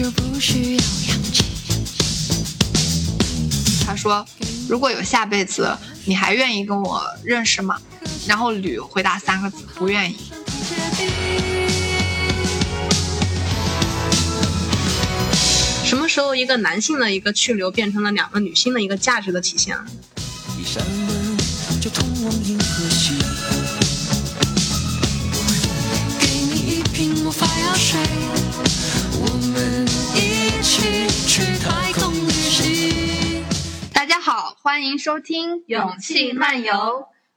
就不需要氧气。他说：“如果有下辈子，你还愿意跟我认识吗？”然后吕回答三个字：“不愿意。什么时候一个男性的一个去留变成了两个女性的一个价值的体现？一扇门就通往银河系。给你一瓶魔法药水，我们一起去太空旅行。”大家好，欢迎收听《勇气漫游》。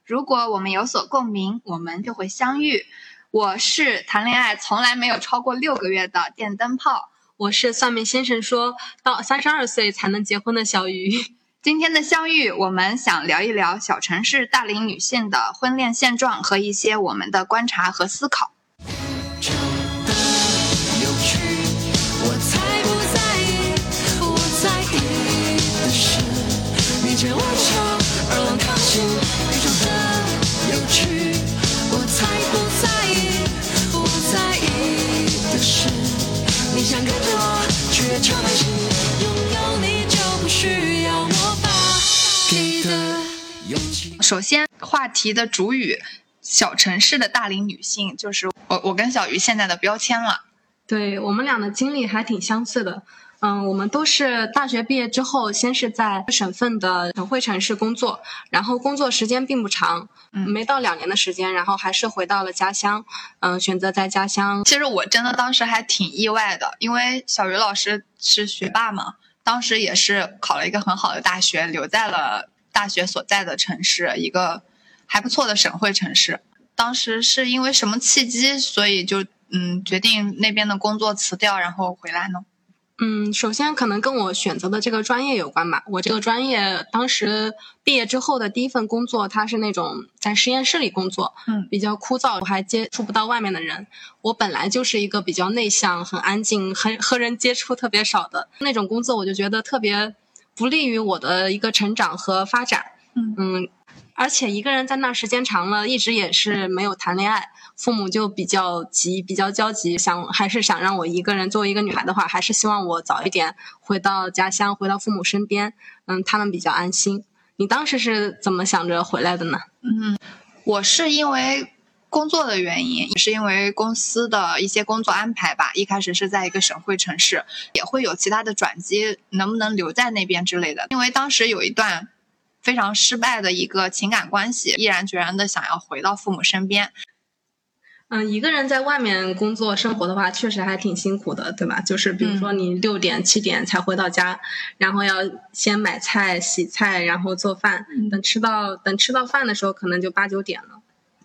如果我们有所共鸣，我们就会相遇。我是谈恋爱从来没有超过六个月的电灯泡。我是算命先生说到三十二岁才能结婚的小鱼。今天的相遇，我们想聊一聊小城市大龄女性的婚恋现状和一些我们的观察和思考。首先，话题的主语“小城市的大龄女性”就是我我跟小鱼现在的标签了。对我们俩的经历还挺相似的。嗯，我们都是大学毕业之后，先是在省份的省会城市工作，然后工作时间并不长，嗯没到两年的时间，然后还是回到了家乡，嗯，选择在家乡其实我真的当时还挺意外的，因为小鱼老师是学霸嘛，当时也是考了一个很好的大学，留在了大学所在的城市，一个还不错的省会城市。当时是因为什么契机，所以就嗯决定那边的工作辞掉，然后回来呢？嗯，首先可能跟我选择的这个专业有关吧。我这个专业当时毕业之后的第一份工作，它是那种在实验室里工作，嗯比较枯燥，我还接触不到外面的人。我本来就是一个比较内向、很安静、很和人接触特别少的那种工作，我就觉得特别不利于我的一个成长和发展。嗯嗯，而且一个人在那时间长了，一直也是没有谈恋爱，父母就比较急，比较焦急，想还是想让我一个人。作为一个女孩的话，还是希望我早一点回到家乡，回到父母身边，嗯，他们比较安心。你当时是怎么想着回来的呢？嗯，我是因为工作的原因，也是因为公司的一些工作安排吧。一开始是在一个省会城市，也会有其他的转机，能不能留在那边之类的。因为当时有一段非常失败的一个情感关系，毅然决然的想要回到父母身边。嗯，一个人在外面工作生活的话，确实还挺辛苦的，对吧？就是比如说你六点、七点才回到家，然后要先买菜、洗菜，然后做饭，嗯等吃到等吃到饭的时候，可能就八九点了。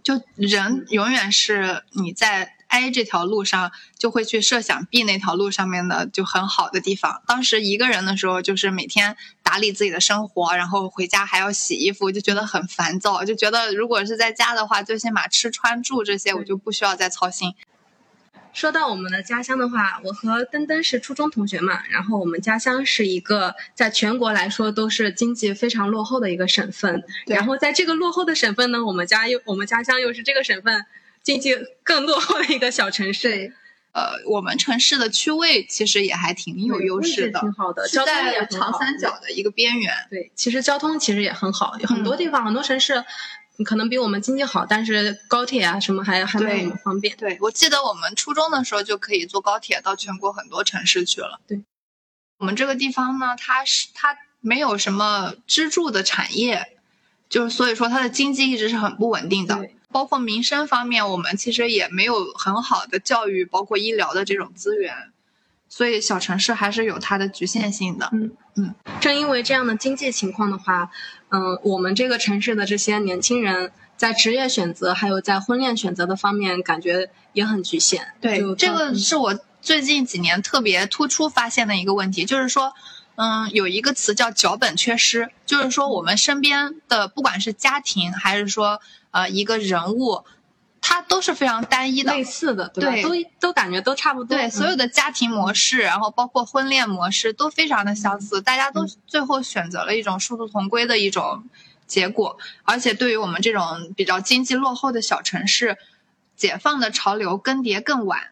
就人永远是你在 A 这条路上，就会去设想 B 那条路上面的就很好的地方。当时一个人的时候，就是每天打理自己的生活，然后回家还要洗衣服，就觉得很烦躁，就觉得如果是在家的话，最起码吃穿住这些我就不需要再操心。说到我们的家乡的话，我和登登是初中同学嘛，然后我们家乡是一个在全国来说都是经济非常落后的一个省份，然后在这个落后的省份呢，我们家又我们家乡又是这个省份经济更落后的一个小城市，呃，我们城市的区位其实也还挺有优势的，挺好的，交通也长三角的一个边缘。对，其实交通其实也很好，有很多嗯地方、很多城市可能比我们经济好，但是高铁啊什么还还没有对我们方便。对，我记得我们初中的时候就可以坐高铁到全国很多城市去了。对，我们这个地方呢，它是它没有什么支柱的产业，就是所以说它的经济一直是很不稳定的对。包括民生方面，我们其实也没有很好的教育，包括医疗的这种资源，所以小城市还是有它的局限性的。嗯嗯正因为这样的经济情况的话，嗯、我们这个城市的这些年轻人在职业选择还有在婚恋选择的方面，感觉也很局限。对这个是我最近几年特别突出发现的一个问题，就是说，嗯，有一个词叫脚本缺失，就是说我们身边的不管是家庭还是说呃一个人物，它都是非常单一的，类似的，对吧？对都都感觉都差不多。对，所有的家庭模式，然后包括婚恋模式都非常的相似，大家都最后选择了一种殊途同归的一种结果。而且对于我们这种比较经济落后的小城市，解放的潮流更迭更晚。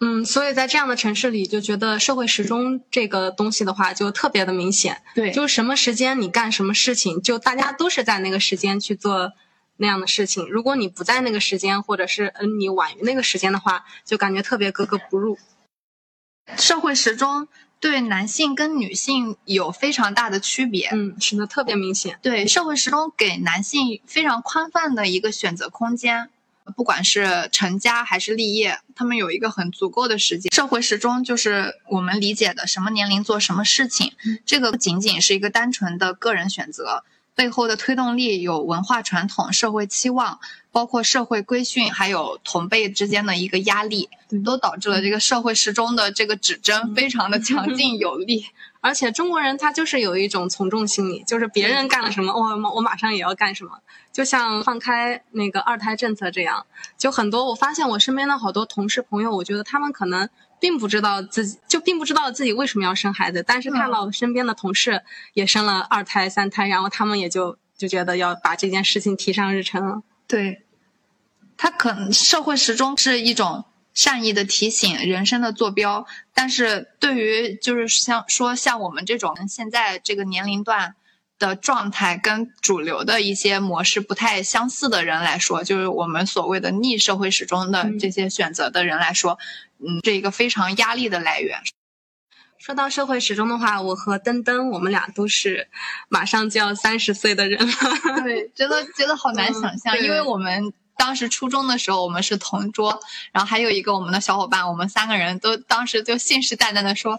嗯，所以在这样的城市里，就觉得社会时钟这个东西的话，就特别的明显。对就是什么时间你干什么事情，就大家都是在那个时间去做那样的事情。如果你不在那个时间，或者是嗯你晚于那个时间的话，就感觉特别格格不入。社会时钟对男性跟女性有非常大的区别。嗯，是的，特别明显。对，社会时钟给男性非常宽泛的一个选择空间，不管是成家还是立业，他们有一个很足够的时间。社会时钟就是我们理解的什么年龄做什么事情，这个不仅仅是一个单纯的个人选择，背后的推动力有文化传统、社会期望，包括社会规训，还有同辈之间的一个压力，都导致了这个社会时钟的这个指针非常的 强劲有力。而且中国人他就是有一种从众心理，就是别人干了什么，我我马上也要干什么。就像放开那个二胎政策这样，就很多我发现我身边的好多同事朋友，我觉得他们可能并不知道自己就并不知道自己为什么要生孩子，但是看到身边的同事也生了二胎、三胎，然后他们也就就觉得要把这件事情提上日程了。对，他可能社会时钟是一种善意的提醒，人生的坐标。但是对于就是像说像我们这种现在这个年龄段的状态跟主流的一些模式不太相似的人来说，就是我们所谓的逆社会时钟的这些选择的人来说，嗯，是一个非常压力的来源。说到社会时钟的话，我和登登我们俩都是马上就要三十岁的人了。对，觉得觉得好难想象，嗯因为我们当时初中的时候，我们是同桌，然后还有一个我们的小伙伴，我们三个人都当时就信誓旦旦的说，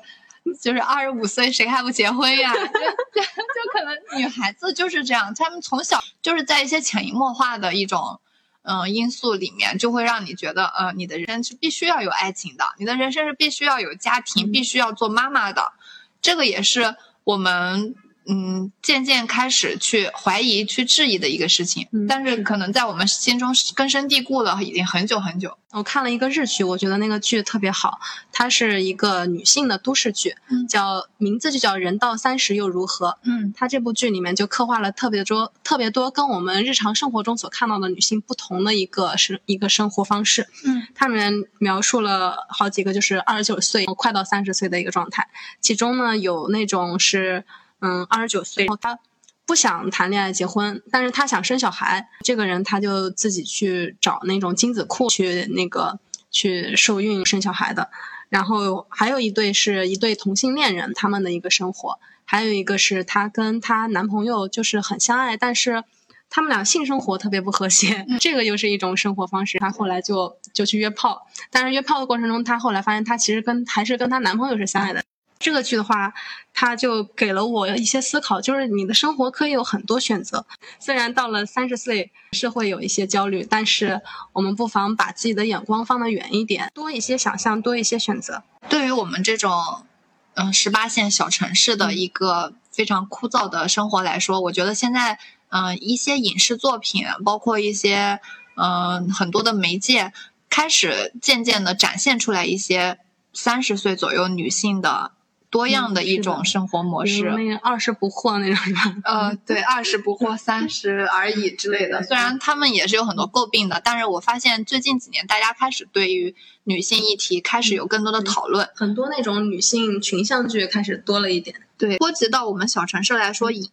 就是二十五岁谁还不结婚呀？就就就可能女孩子就是这样，她们从小就是在一些潜移默化的一种。嗯，因素里面就会让你觉得，呃，你的人生是必须要有爱情的，你的人生是必须要有家庭，必须要做妈妈的。这个也是我们嗯渐渐开始去怀疑、去质疑的一个事情。嗯但是可能在我们心中是根深蒂固了，已经很久很久。我看了一个日剧，我觉得那个剧特别好，它是一个女性的都市剧，嗯叫名字就叫《人到三十又如何》。嗯它这部剧里面就刻画了特别多、特别多跟我们日常生活中所看到的女性不同的一个生一个生活方式。嗯它里面描述了好几个，就是二十九岁快到三十岁的一个状态。其中呢，有那种是嗯二十九岁，然后他不想谈恋爱结婚，但是他想生小孩。这个人他就自己去找那种精子库去那个去受孕生小孩的。然后还有一对是一对同性恋人，他们的一个生活。还有一个是她跟她男朋友就是很相爱，但是他们俩性生活特别不和谐，这个又是一种生活方式。她后来就就去约炮，但是约炮的过程中，她后来发现她其实跟还是跟她男朋友是相爱的。这个剧的话，它就给了我一些思考，就是你的生活可以有很多选择。虽然到了三十岁是会有一些焦虑，但是我们不妨把自己的眼光放得远一点，多一些想象，多一些选择。对于我们这种嗯十八线小城市的一个非常枯燥的生活来说，我觉得现在嗯、呃一些影视作品，包括一些嗯、呃很多的媒介，开始渐渐的展现出来一些三十岁左右女性的多样的一种生活模式。那个二十不惑那种是吧？呃，对，二十不惑，三十而已之类的。虽然他们也是有很多诟病的，但是我发现最近几年大家开始对于女性议题开始有更多的讨论。很多那种女性群像剧开始多了一点。对，波及到我们小城市来说，影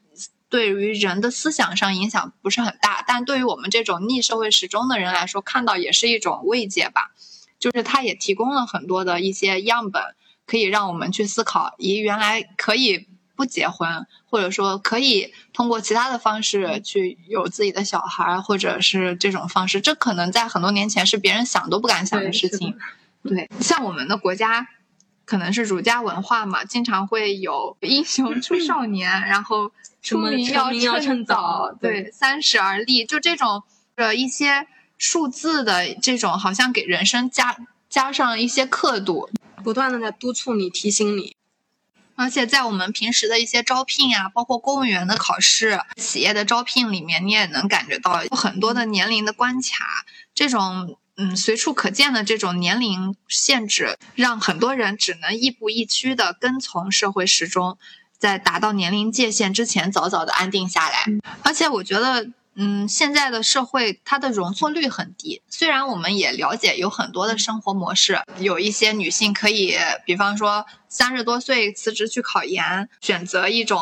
对于人的思想上影响不是很大，但对于我们这种逆社会时钟的人来说，看到也是一种慰藉吧。就是它也提供了很多的一些样本，可以让我们去思考，咦，原来可以不结婚，或者说可以通过其他的方式去有自己的小孩，或者是这种方式，这可能在很多年前是别人想都不敢想的事情。对，像我们的国家。可能是儒家文化嘛，经常会有英雄出少年，然后出名要趁趁早对对，三十而立，就这种呃一些数字的这种，好像给人生加加上一些刻度，不断的在督促你、提醒你。而且在我们平时的一些招聘啊，包括公务员的考试、企业的招聘里面，你也能感觉到很多的年龄的关卡，这种嗯随处可见的这种年龄限制，让很多人只能亦步亦趋的跟从社会时钟，在达到年龄界限之前早早的安定下来。而且我觉得。嗯，现在的社会它的容错率很低。虽然我们也了解有很多的生活模式，有一些女性可以，比方说三十多岁辞职去考研，选择一种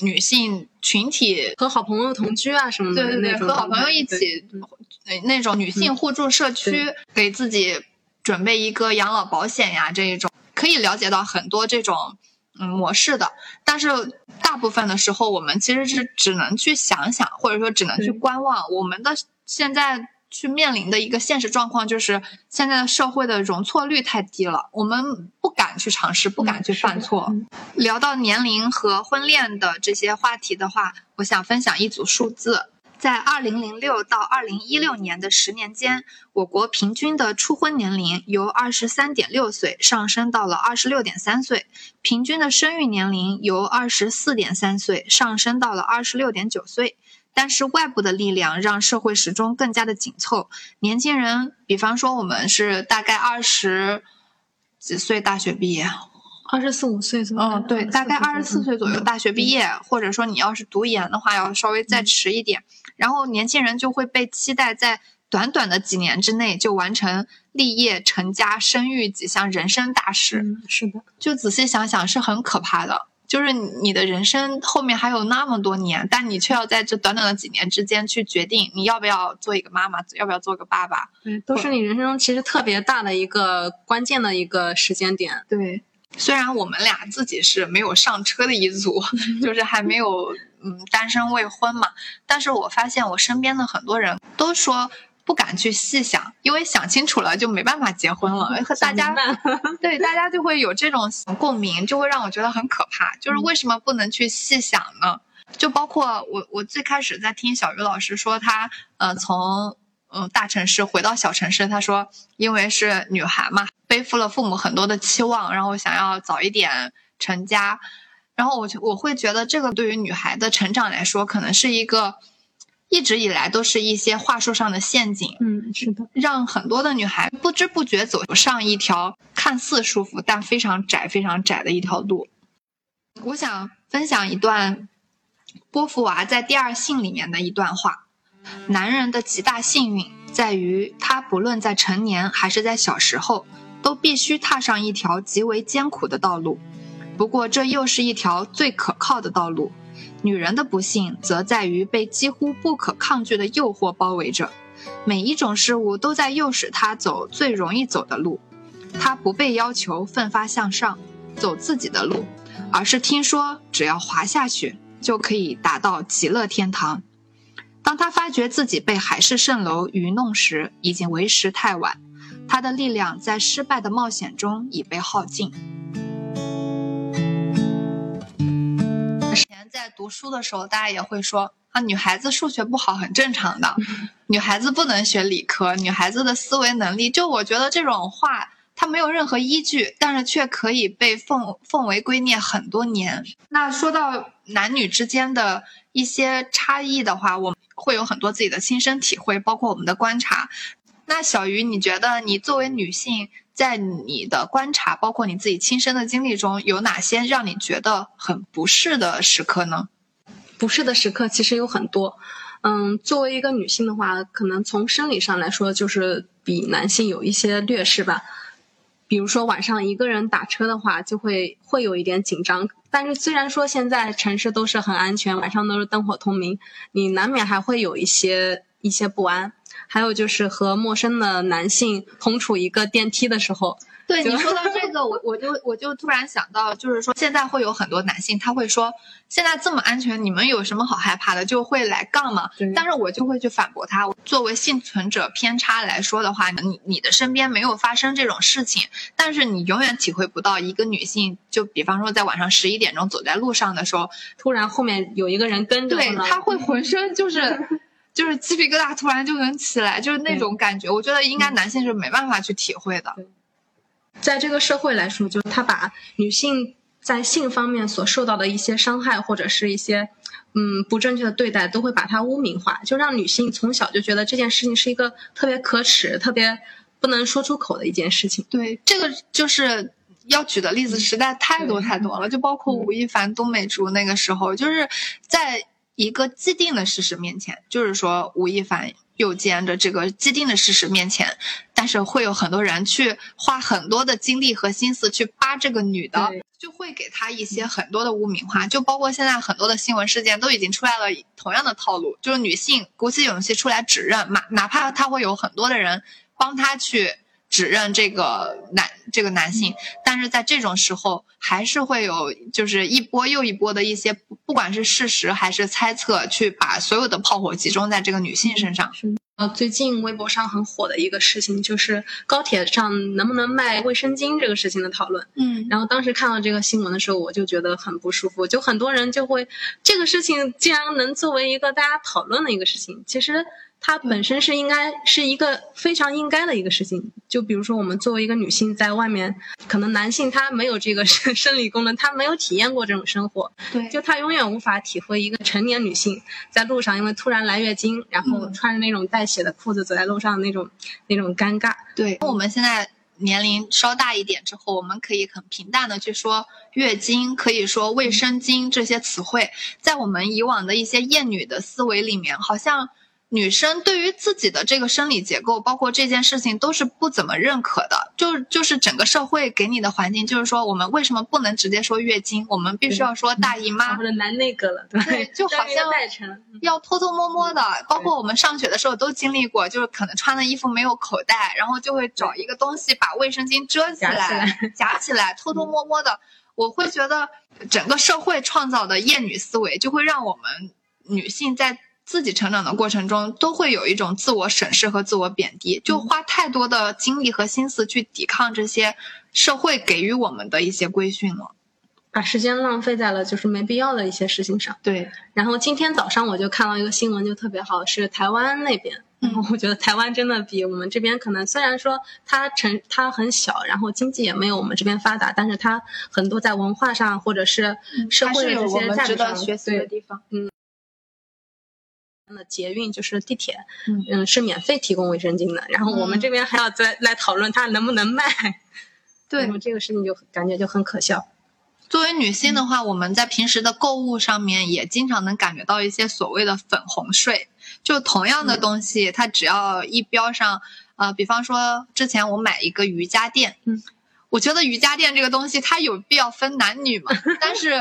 女性群体和好朋友同居啊什么的对对对，那种和好朋友一起，呃那种女性互助社区，对给自己准备一个养老保险呀，这一种可以了解到很多这种嗯模式的。但是大部分的时候，我们其实是只能去想想，或者说只能去观望。我们的现在。去面临的一个现实状况就是，现在的社会的容错率太低了，我们不敢去尝试，不敢去犯错。嗯聊到年龄和婚恋的这些话题的话，我想分享一组数字。在二零零六到二零一六年的十年间，我国平均的初婚年龄由二十三点六岁上升到了二十六点三岁，平均的生育年龄由二十四点三岁上升到了二十六点九岁。但是外部的力量让社会时钟更加的紧凑，年轻人，比方说我们是大概二十几岁大学毕业，二十四五岁左右。嗯，对，大概二十四岁左右，大学毕业。业，或者说你要是读研的话，要稍微再迟一点。然后年轻人就会被期待在短短的几年之内就完成立业、成家、生育几项人生大事。嗯，是的，就仔细想想，是很可怕的。就是你的人生后面还有那么多年，但你却要在这短短的几年之间去决定你要不要做一个妈妈，要不要做个爸爸。对，都是你人生中其实特别大的一个关键的一个时间点。对，虽然我们俩自己是没有上车的一组，就是还没有嗯单身未婚嘛，但是我发现我身边的很多人都说不敢去细想，因为想清楚了就没办法结婚了，和大家对大家就会有这种共鸣，就会让我觉得很可怕。就是为什么不能去细想呢？就包括我，我最开始在听小鱼老师说他，呃，从嗯大城市回到小城市，他说因为是女孩嘛，背负了父母很多的期望，然后想要早一点成家，然后我就我会觉得这个对于女孩的成长来说，可能是一个一直以来都是一些话术上的陷阱。嗯，是的，让很多的女孩不知不觉走上一条看似舒服但非常窄、非常窄的一条路。我想分享一段波伏娃在《第二性》里面的一段话：男人的极大幸运在于，他不论在成年还是在小时候，都必须踏上一条极为艰苦的道路。不过，这又是一条最可靠的道路。女人的不幸则在于被几乎不可抗拒的诱惑包围着。每一种事物都在诱使她走最容易走的路，她不被要求奋发向上，走自己的路，而是听说只要滑下去就可以达到极乐天堂。当她发觉自己被海市蜃楼愚弄时，已经为时太晚，她的力量在失败的冒险中已被耗尽。读书的时候，大家也会说啊，女孩子数学不好很正常的，女孩子不能学理科，女孩子的思维能力，就我觉得这种话它没有任何依据，但是却可以被奉奉为圭臬很多年。那说到男女之间的一些差异的话，我们会有很多自己的亲身体会，包括我们的观察。那小鱼，你觉得你作为女性，在你的观察，包括你自己亲身的经历中，有哪些让你觉得很不适的时刻呢？不适的时刻其实有很多。嗯，作为一个女性的话，可能从生理上来说，就是比男性有一些劣势吧。比如说晚上一个人打车的话，就会会有一点紧张。但是虽然说现在城市都是很安全，晚上都是灯火通明，你难免还会有一些一些不安。还有就是和陌生的男性同处一个电梯的时候，对你说到这个，我我就我就突然想到，就是说现在会有很多男性他会说，现在这么安全，你们有什么好害怕的？就会来杠嘛。但是我就会去反驳他。作为幸存者偏差来说的话，你你的身边没有发生这种事情，但是你永远体会不到一个女性，就比方说在晚上十一点钟走在路上的时候，突然后面有一个人跟着对她会浑身就是。就是鸡皮疙瘩突然就能起来，就是那种感觉，我觉得应该男性是没办法去体会的。在这个社会来说，就是他把女性在性方面所受到的一些伤害，或者是一些嗯不正确的对待，都会把它污名化，就让女性从小就觉得这件事情是一个特别可耻、特别不能说出口的一件事情。对，这个就是要举的例子实在太多太多了，就包括吴亦凡、东美竹那个时候，就是在一个既定的事实面前，就是说吴亦凡诱奸的这个既定的事实面前，但是会有很多人去花很多的精力和心思去扒这个女的，就会给她一些很多的污名化，就包括现在很多的新闻事件都已经出来了同样的套路，就是女性鼓起勇气出来指认，哪哪怕她会有很多的人帮她去。指认这个男这个男性，但是在这种时候，还是会有就是一波又一波的一些不不管是事实还是猜测，去把所有的炮火集中在这个女性身上。呃，最近微博上很火的一个事情就是高铁上能不能卖卫生巾这个事情的讨论。嗯然后当时看到这个新闻的时候，我就觉得很不舒服，就很多人就会这个事情竟然能作为一个大家讨论的一个事情，其实它本身是应该是一个非常应该的一个事情。就比如说我们作为一个女性在外面，可能男性他没有这个 生生理功能，他没有体验过这种生活，对就他永远无法体会一个成年女性在路上因为突然来月经，然后嗯穿着那种带血的裤子走在路上那种那种尴尬。对，我们现在年龄稍大一点之后，我们可以很平淡的去说月经，可以说卫生巾这些词汇，在我们以往的一些厌女的思维里面，好像。女生对于自己的这个生理结构，包括这件事情，都是不怎么认可的。就就是整个社会给你的环境，就是说，我们为什么不能直接说月经？我们必须要说大姨妈或，者来那个了，对，对就 好像要偷偷摸摸的，包括我们上学的时候都经历过，就是可能穿的衣服没有口袋，然后就会找一个东西把卫生巾遮起来，夹起来，偷偷摸摸的。我会觉得整个社会创造的厌女思维，就会让我们女性在自己成长的过程中，都会有一种自我审视和自我贬低，就花太多的精力和心思去抵抗这些社会给予我们的一些规训了。把时间浪费在了就是没必要的一些事情上。对，然后今天早上我就看到一个新闻，就特别好，是台湾那边。嗯我觉得台湾真的比我们这边可能，虽然说它城它很小，然后经济也没有我们这边发达，但是它很多在文化上或者是社会的这些价值得学习的对地方。的捷运就是地铁，嗯嗯，是免费提供卫生巾的。然后我们嗯这边还要再来讨论它能不能卖，对这个事情就感觉就很可笑。作为女性的话，我们在平时的购物上面也经常能感觉到一些所谓的粉红税。就同样的东西，它只要一标上，呃，比方说之前我买一个瑜伽垫，嗯，我觉得瑜伽垫这个东西它有必要分男女吗？但是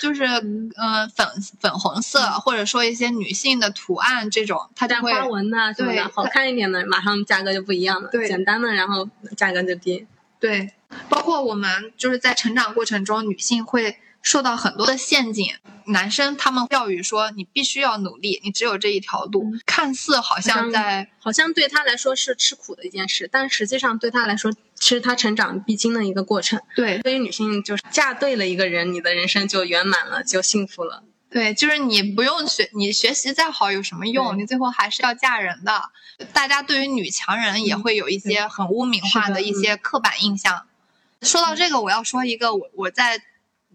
就是呃粉粉红色或者说一些女性的图案这种，它就会带花纹呐、什么对的，好看一点的，马上价格就不一样了。对简单的，然后价格就低。对，包括我们就是在成长过程中，女性会受到很多的陷阱。男生他们教育说你必须要努力，你只有这一条路。看似好像像在好像对他来说是吃苦的一件事，但实际上对他来说是他成长必经的一个过程。对对于女性，就是嫁对了一个人，你的人生就圆满了，就幸福了。对，就是你不用学，你学习再好有什么用？你最后还是要嫁人的。大家对于女强人也会有一些很污名化的的一些刻板印象。说到这个，我要说一个我我在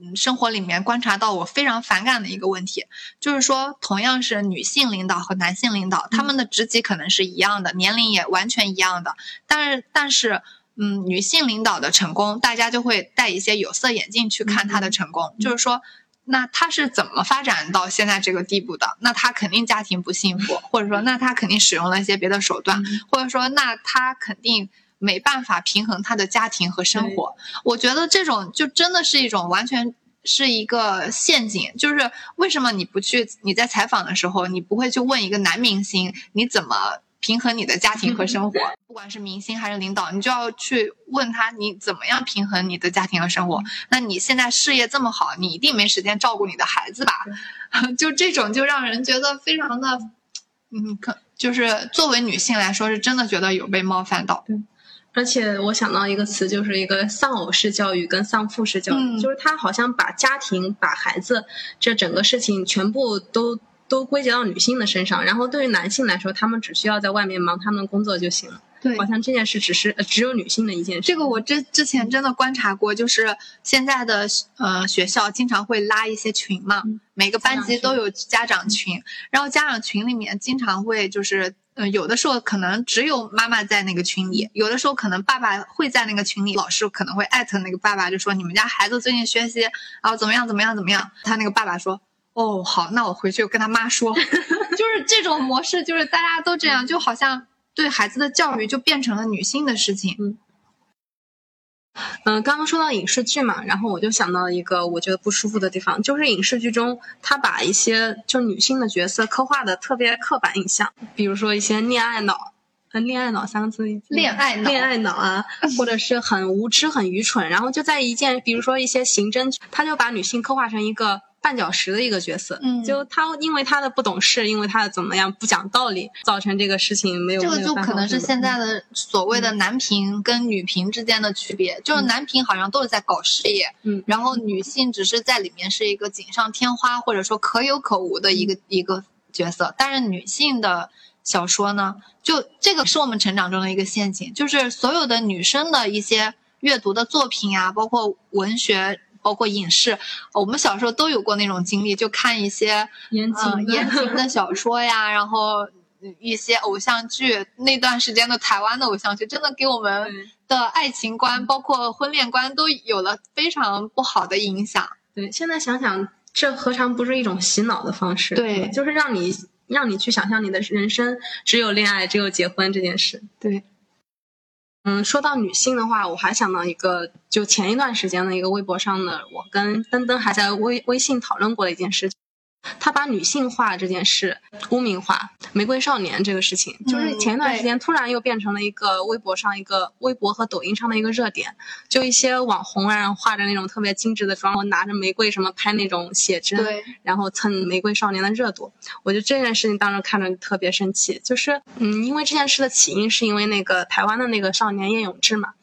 嗯生活里面观察到我非常反感的一个问题，就是说同样是女性领导和男性领导，他们的职级可能是一样的，年龄也完全一样的，但是但是。嗯，女性领导的成功，大家就会戴一些有色眼镜去看她的成功，就是说，那她是怎么发展到现在这个地步的？那她肯定家庭不幸福，或者说，那她肯定使用了一些别的手段，或者说，那她肯定没办法平衡他的家庭和生活。我觉得这种就真的是一种完全是一个陷阱，就是为什么你不去你在采访的时候，你不会去问一个男明星你怎么平衡你的家庭和生活？不管是明星还是领导，你就要去问他你怎么样平衡你的家庭和生活。那你现在事业这么好，你一定没时间照顾你的孩子吧？就这种就让人觉得非常的，嗯，可就是作为女性来说，是真的觉得有被冒犯到。而且我想到一个词，就是一个丧偶式教育跟丧父式教育，嗯。就是他好像把家庭、把孩子这整个事情全部都都归结到女性的身上，然后对于男性来说，他们只需要在外面忙他们的工作就行了，对好像这件事只是、呃只有女性的一件事。这个我之之前真的观察过，就是现在的呃学校经常会拉一些群嘛，嗯每个班级都有家长群，然后家长群里面经常会就是。呃，有的时候可能只有妈妈在那个群里，有的时候可能爸爸会在那个群里，老师可能会艾特那个爸爸，就说你们家孩子最近学习啊怎么样怎么样怎么样。他那个爸爸说，哦，好，那我回去跟他妈说，就是这种模式，就是大家都这样，就好像对孩子的教育就变成了女性的事情。嗯，嗯刚刚说到影视剧嘛，然后我就想到一个我觉得不舒服的地方，就是影视剧中他把一些就女性的角色刻画的特别刻板印象，比如说一些恋爱脑，呃，恋爱脑三个字，恋爱脑恋爱脑啊，或者是很无知、很愚蠢，然后就在一件，比如说一些刑侦，他就把女性刻画成一个。绊脚石的一个角色，嗯。就他因为他的不懂事，因为他的怎么样不讲道理，造成这个事情没有这个就可能是现在的所谓的男频跟女频之间的区别，就是男频好像都是在搞事业，嗯。然后女性只是在里面是一个锦上添花或者说可有可无的一个一个角色，但是女性的小说呢，就这个是我们成长中的一个陷阱，就是所有的女生的一些阅读的作品啊，包括文学。包括影视，我们小时候都有过那种经历，就看一些言情言情的小说呀，然后一些偶像剧，那段时间的台湾的偶像剧，真的给我们的爱情观，包括婚恋观，都有了非常不好的影响。对，现在想想，这何尝不是一种洗脑的方式？对就是让你让你去想象你的人生只有恋爱，只有结婚这件事。对，嗯，说到女性的话，我还想到一个，就前一段时间的一个微博上的，我跟登登还在微微信讨论过的一件事情。他把女性化这件事污名化，玫瑰少年这个事情，就是前一段时间突然又变成了一个微博上一个微博和抖音上的一个热点，就一些网红啊，然后化着那种特别精致的妆，拿着玫瑰什么拍那种写真，然后蹭玫瑰少年的热度。我觉得这件事情当时看着特别生气，就是嗯，因为这件事的起因是因为那个台湾的那个少年叶永志嘛，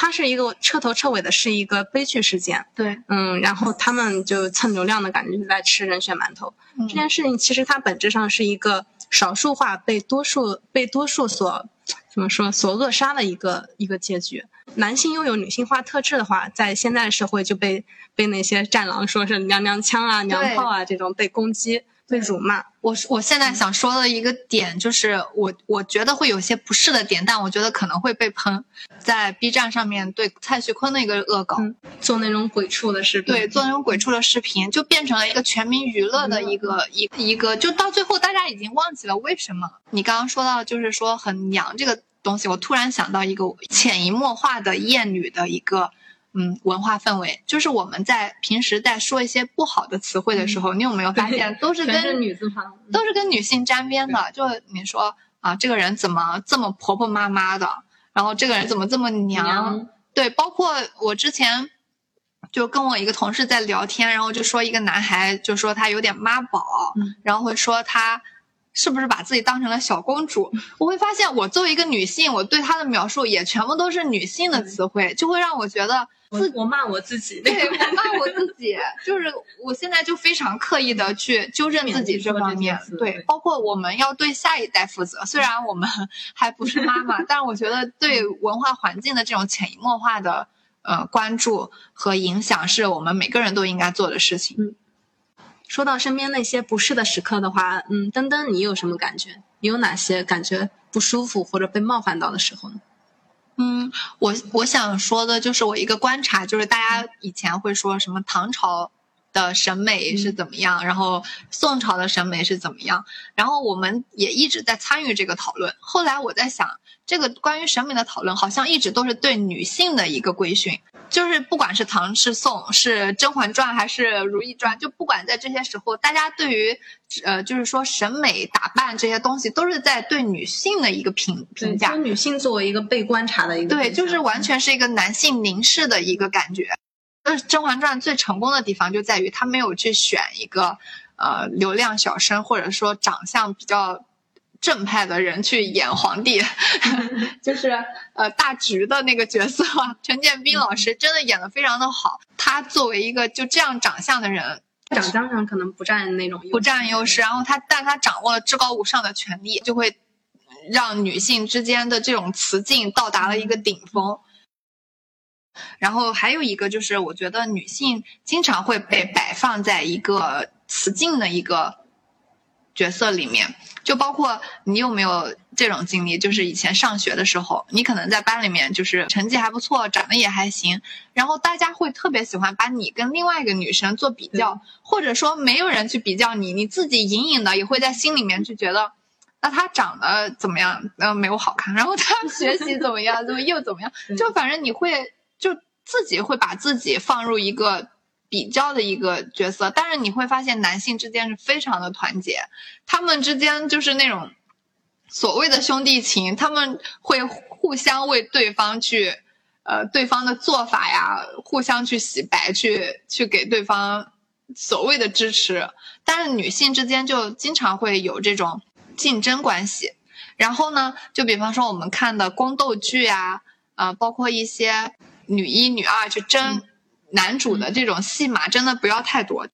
他是一个彻头彻尾的是一个悲剧事件，对，嗯，然后他们就蹭流量的感觉，就在吃人血馒头。嗯。这件事情其实它本质上是一个少数化被多数被多数所怎么说所扼杀的一个一个结局。男性拥有女性化特质的话，在现在的社会就被被那些战狼说是娘娘腔啊、娘炮啊这种被攻击、被辱骂。我我现在想说的一个点就是我我觉得会有些不适的点，但我觉得可能会被喷，在 B 站上面对蔡徐坤的一个恶搞。嗯做那种鬼畜的视频，对，做那种鬼畜的视频，就变成了一个全民娱乐的一个一一个，就到最后大家已经忘记了为什么。你刚刚说到就是说很娘这个东西，我突然想到一个潜移默化的厌女的一个嗯文化氛围，就是我们在平时在说一些不好的词汇的时候，你有没有发现 都是跟女字旁，都是跟女性沾边的。就你说啊，这个人怎么这么婆婆妈妈的，然后这个人怎么这么娘？娘对，包括我之前就跟我一个同事在聊天，然后就说一个男孩就说他有点妈宝，嗯然后会说他。是不是把自己当成了小公主？我会发现，我作为一个女性，我对她的描述也全部都是女性的词汇，就会让我觉得我我骂我自己，对我骂我自己，就是我现在就非常刻意的去纠正自己这方面对对，包括我们要对下一代负责。虽然我们 还不是妈妈，但是我觉得对文化环境的这种潜移默化的呃关注和影响，是我们每个人都应该做的事情。说到身边那些不适的时刻的话，嗯，登登，你有什么感觉？你有哪些感觉不舒服或者被冒犯到的时候呢？嗯，我我想说的就是我一个观察，就是大家以前会说什么唐朝的审美是怎么样，然后宋朝的审美是怎么样，然后我们也一直在参与这个讨论。后来我在想，这个关于审美的讨论好像一直都是对女性的一个规训，就是不管是唐是宋是《甄嬛传》还是《如懿传》，就不管在这些时候，大家对于呃就是说审美打扮这些东西，都是在对女性的一个评评价。女性作为一个被观察的一个对，就是完全是一个男性凝视的一个感觉。就是《甄嬛传》最成功的地方就在于他没有去选一个呃流量小生或者说长相比较正派的人去演皇帝 就是呃大橘的那个角色啊，陈建斌老师真的演的非常的好。他作为一个就这样长相的人，长相上可能不占那种优势不占优势，然后他但他掌握了至高无上的权力，就会让女性之间的这种雌竞到达了一个顶峰。然后还有一个就是，我觉得女性经常会被摆放在一个雌竞的一个角色里面，就包括你有没有这种经历，就是以前上学的时候，你可能在班里面就是成绩还不错，长得也还行，然后大家会特别喜欢把你跟另外一个女生做比较，或者说没有人去比较你，你自己隐隐的也会在心里面就觉得。那她长得怎么样？呃，没有好看。然后她学习怎么样？怎么又怎么样？就反正你会就自己会把自己放入一个比较的一个角色，但是你会发现男性之间是非常的团结，他们之间就是那种所谓的兄弟情，他们会互相为对方去，呃，对方的做法呀，互相去洗白，去去给对方所谓的支持。但是女性之间就经常会有这种。竞争关系，然后呢，就比方说我们看的宫斗剧啊，啊，包括一些女一、女二去争男主的这种戏码，真的不要太多。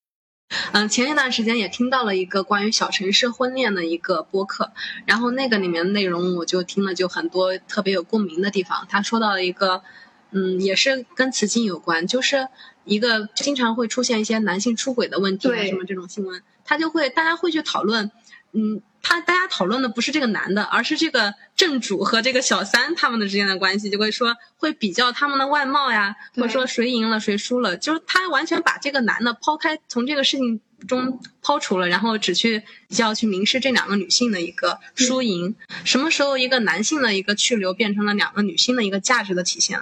嗯，前一段时间也听到了一个关于小城市婚恋的一个播客，然后那个里面的内容我就听了就很多特别有共鸣的地方。他说到了一个，嗯，也是跟雌竞有关，就是一个经常会出现一些男性出轨的问题，什么这种新闻，他就会大家会去讨论，嗯。他大家讨论的不是这个男的，而是这个正主和这个小三他们的之间的关系，就会说会比较他们的外貌呀，或者说谁赢了谁输了，就是他完全把这个男的抛开，从这个事情中抛除了，然后只去比较去明示这两个女性的一个输赢。什么时候一个男性的一个去留变成了两个女性的一个价值的体现？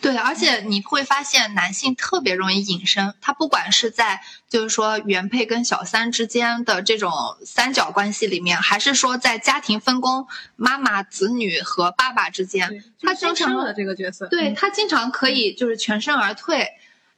对，而且你会发现男性特别容易隐身，他不管是在就是说原配跟小三之间的这种三角关系里面，还是说在家庭分工，妈妈、子女和爸爸之间，他经常的这个角色，对他经常可以就是全身而退。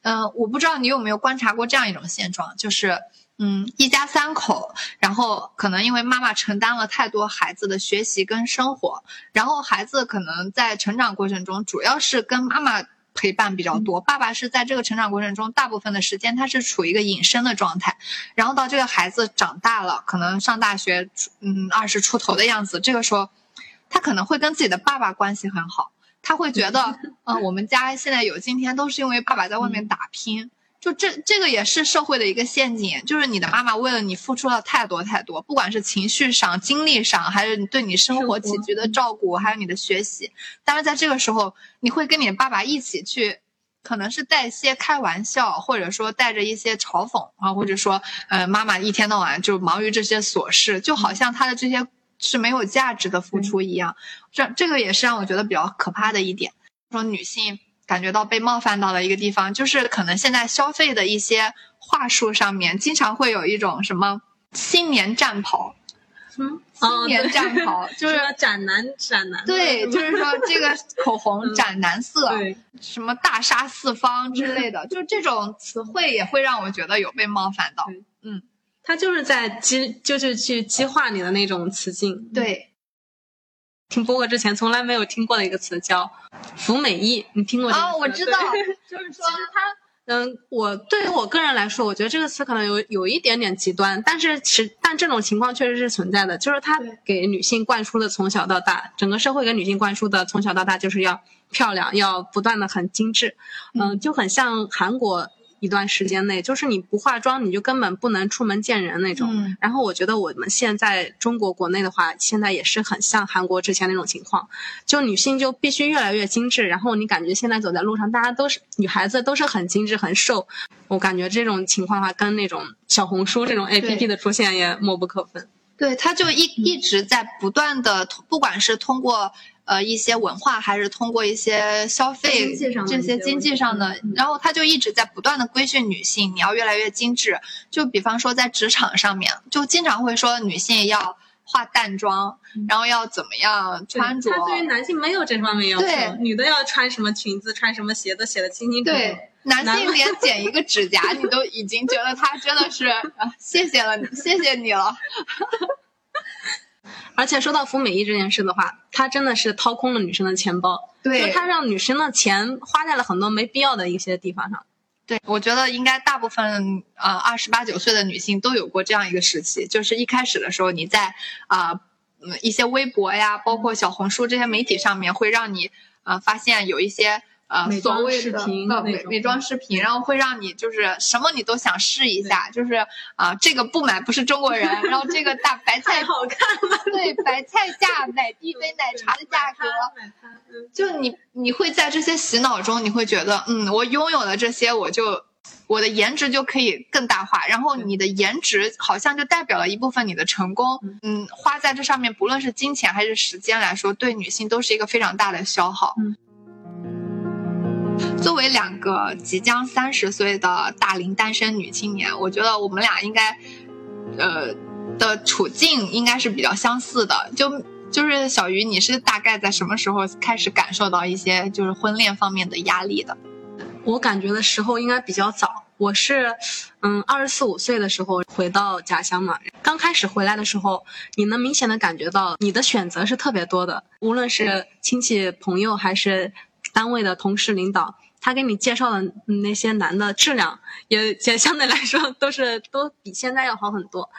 嗯，我不知道你有没有观察过这样一种现状，就是。嗯，一家三口，然后可能因为妈妈承担了太多孩子的学习跟生活，然后孩子可能在成长过程中主要是跟妈妈陪伴比较多，爸爸是在这个成长过程中大部分的时间他是处于一个隐身的状态，然后到这个孩子长大了，可能上大学，嗯，二十出头的样子，这个时候他可能会跟自己的爸爸关系很好，他会觉得，嗯，我们家现在有今天都是因为爸爸在外面打拼。就这这个也是社会的一个陷阱，就是你的妈妈为了你付出了太多太多，不管是情绪上、精力上，还是对你生活起居的照顾，还有你的学习。但是在这个时候，你会跟你爸爸一起去，可能是带些开玩笑，或者说带着一些嘲讽啊，或者说，呃，妈妈一天到晚就忙于这些琐事，就好像她的这些是没有价值的付出一样。这这个也是让我觉得比较可怕的一点，说女性。感觉到被冒犯到的一个地方，就是可能现在消费的一些话术上面，经常会有一种什么新年战袍，嗯，新年战袍 就是斩男斩男，对，就是说这个口红斩男色，什么大杀四方之类的，就这种词汇也会让我觉得有被冒犯到。嗯，他就是在激，就是去激化你的那种词境。对。听播客之前从来没有听过的一个词叫“服美役”，你听过这个词？我知道，就是说其实它，嗯，我对于我个人来说，我觉得这个词可能有有一点点极端，但是其但这种情况确实是存在的，就是它给女性灌输的从小到大，整个社会给女性灌输的从小到大就是要漂亮，要不断的很精致，嗯，就很像韩国。一段时间内，就是你不化妆，你就根本不能出门见人那种。然后我觉得我们现在中国国内的话，现在也是很像韩国之前那种情况，就女性就必须越来越精致。然后你感觉现在走在路上，大家都是女孩子，都是很精致、很瘦。我感觉这种情况的话，跟那种小红书这种 A P P 的出现也莫不可分。对，他就一一直在不断的，不管是通过。呃，一些文化还是通过一些消费这些经济上的，然后他就一直在不断的规训女性，你要越来越精致。就比方说在职场上面，就经常会说女性要化淡妆，然后要怎么样穿着。他对于男性没有这方面要求，女的要穿什么裙子，穿什么鞋子，写的清清楚楚。对，男性连剪一个指甲，你都已经觉得他真的是啊，谢谢了，谢谢你了。而且说到服美役这件事的话，他真的是掏空了女生的钱包，对，就它让女生的钱花在了很多没必要的一些地方上。对，我觉得应该大部分呃二十八九岁的女性都有过这样一个时期，就是一开始的时候你在啊嗯一些微博呀，包括小红书这些媒体上面，会让你呃发现有一些呃美妆所谓的视频呃美美妆视频，然后会让你就是什么你都想试一下，就是啊、这个不买不是中国人，然后这个大白菜好看了，对白菜价买一杯奶茶的价格，嗯。就你你会在这些洗脑中，你会觉得，嗯，我拥有了这些，我就我的颜值就可以更大化，然后你的颜值好像就代表了一部分你的成功，嗯，花在这上面，不论是金钱还是时间来说，对女性都是一个非常大的消耗。嗯作为两个即将三十岁的大龄单身女青年，我觉得我们俩应该，呃的处境应该是比较相似的。就就是小鱼，你是大概在什么时候开始感受到一些就是婚恋方面的压力的？我感觉的时候应该比较早，我是，嗯，二十四五岁的时候回到家乡嘛。刚开始回来的时候，你能明显的感觉到你的选择是特别多的，无论是亲戚朋友还是单位的同事领导，他给你介绍的那些男的质量也也相对来说都是都比现在要好很多。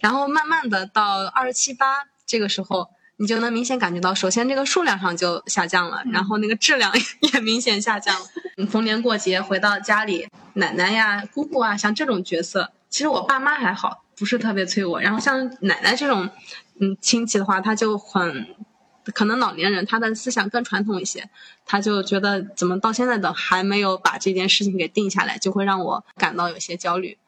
然后慢慢的到二十七八这个时候。你就能明显感觉到，首先这个数量上就下降了，然后那个质量也明显下降了。嗯逢年过节回到家里，奶奶呀、姑姑啊，像这种角色，其实我爸妈还好，不是特别催我。然后像奶奶这种，嗯，亲戚的话，他就很，可能老年人他的思想更传统一些，他就觉得怎么到现在都还没有把这件事情给定下来，就会让我感到有些焦虑。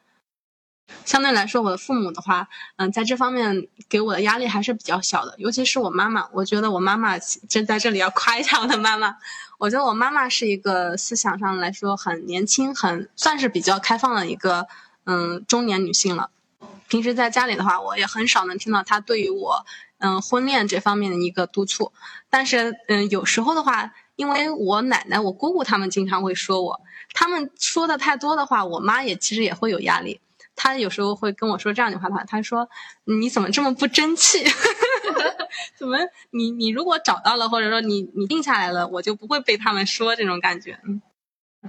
相对来说，我的父母的话，嗯，在这方面给我的压力还是比较小的，尤其是我妈妈。我觉得我妈妈，真在这里要夸一下我的妈妈。我觉得我妈妈是一个思想上来说很年轻、很算是比较开放的一个嗯中年女性了。平时在家里的话，我也很少能听到她对于我嗯婚恋这方面的一个督促。但是嗯，有时候的话，因为我奶奶、我姑姑他们经常会说我，他们说的太多的话，我妈也其实也会有压力。她有时候会跟我说这样的话，她她说你怎么这么不争气？怎么你你如果找到了，或者说你你定下来了，我就不会被他们说这种感觉。嗯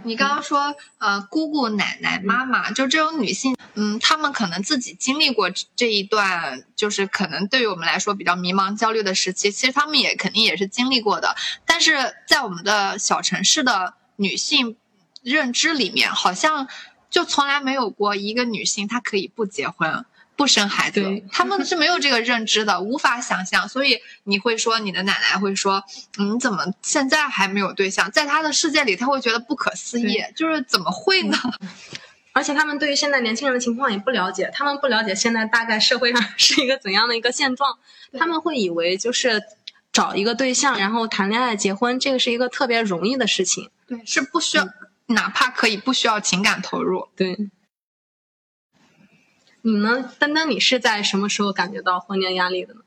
你刚刚说，呃，姑姑、奶奶、妈妈，就这种女性，嗯，她们可能自己经历过这一段，就是可能对于我们来说比较迷茫、焦虑的时期，其实她们也肯定也是经历过的。但是在我们的小城市的女性认知里面，好像就从来没有过一个女性她可以不结婚。不生孩子，他们是没有这个认知的，无法想象。所以你会说，你的奶奶会说，嗯，你怎么现在还没有对象？在她的世界里，她会觉得不可思议，就是怎么会呢？而且他们对于现在年轻人的情况也不了解，他们不了解现在大概社会上 是一个怎样的一个现状，他们会以为就是找一个对象，然后谈恋爱、结婚，这个是一个特别容易的事情。对，是不需要，哪怕可以不需要情感投入。对。你呢，丹丹？你是在什么时候感觉到婚恋压力的呢？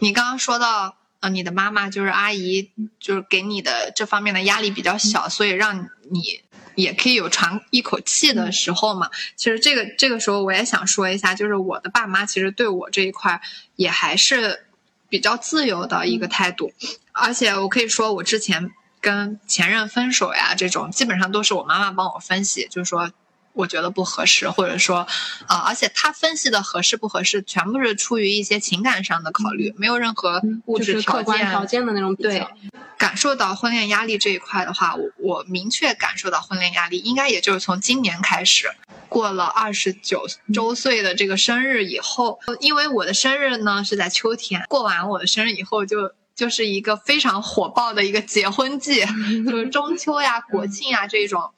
你刚刚说到，呃，你的妈妈就是阿姨，就是给你的这方面的压力比较小，所以让你也可以有喘一口气的时候嘛。其实这个这个时候我也想说一下，就是我的爸妈其实对我这一块也还是比较自由的一个态度，而且我可以说，我之前跟前任分手呀，这种基本上都是我妈妈帮我分析，就是说。我觉得不合适，或者说，啊、而且他分析的合适不合适，全部是出于一些情感上的考虑，没有任何物质就是客观件。条件的那种比对较。感受到婚恋压力这一块的话，我我明确感受到婚恋压力，应该也就是从今年开始，过了二十九周岁的这个生日以后，因为我的生日呢是在秋天，过完我的生日以后就。就是一个非常火爆的一个结婚季，就是中秋呀、国庆呀这种，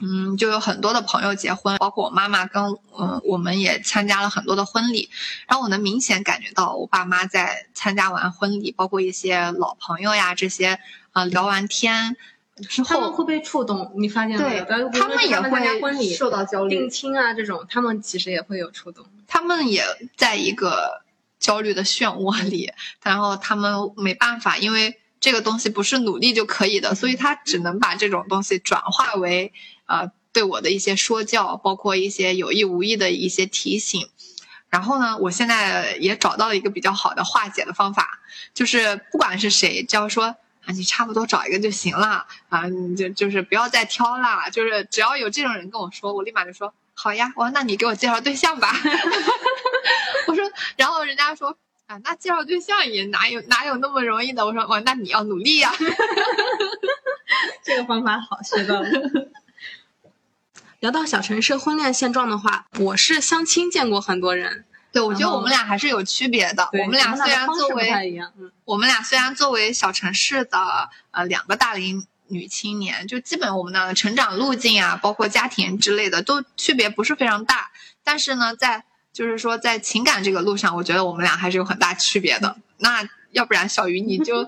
嗯，就有很多的朋友结婚，包括我妈妈跟嗯，我们也参加了很多的婚礼。然后我能明显感觉到，我爸妈在参加完婚礼，包括一些老朋友呀这些，呃，聊完天之后，他们会被触动，你发现没有？他们也会婚礼、受到焦虑定亲啊这种，他们其实也会有触动。他们也在一个焦虑的漩涡里，然后他们没办法，因为这个东西不是努力就可以的，所以他只能把这种东西转化为呃对我的一些说教，包括一些有意无意的一些提醒。然后呢，我现在也找到了一个比较好的化解的方法，就是不管是谁，只要说啊，你差不多找一个就行了啊，你就就是不要再挑啦，就是只要有这种人跟我说，我立马就说好呀，我说那你给我介绍对象吧。我说，然后人家说啊，那介绍对象也哪有哪有那么容易的？我说哇，那你要努力呀、这个方法好，学到了。聊到小城市婚恋现状的话，我是相亲见过很多人，对，我觉得我们俩还是有区别的。我们俩虽然作为我们俩虽然作为小城市的呃两个大龄女青年，就基本我们的成长路径啊，包括家庭之类的，都区别不是非常大。但是呢，在就是说在情感这个路上，我觉得我们俩还是有很大区别的。那要不然小鱼你就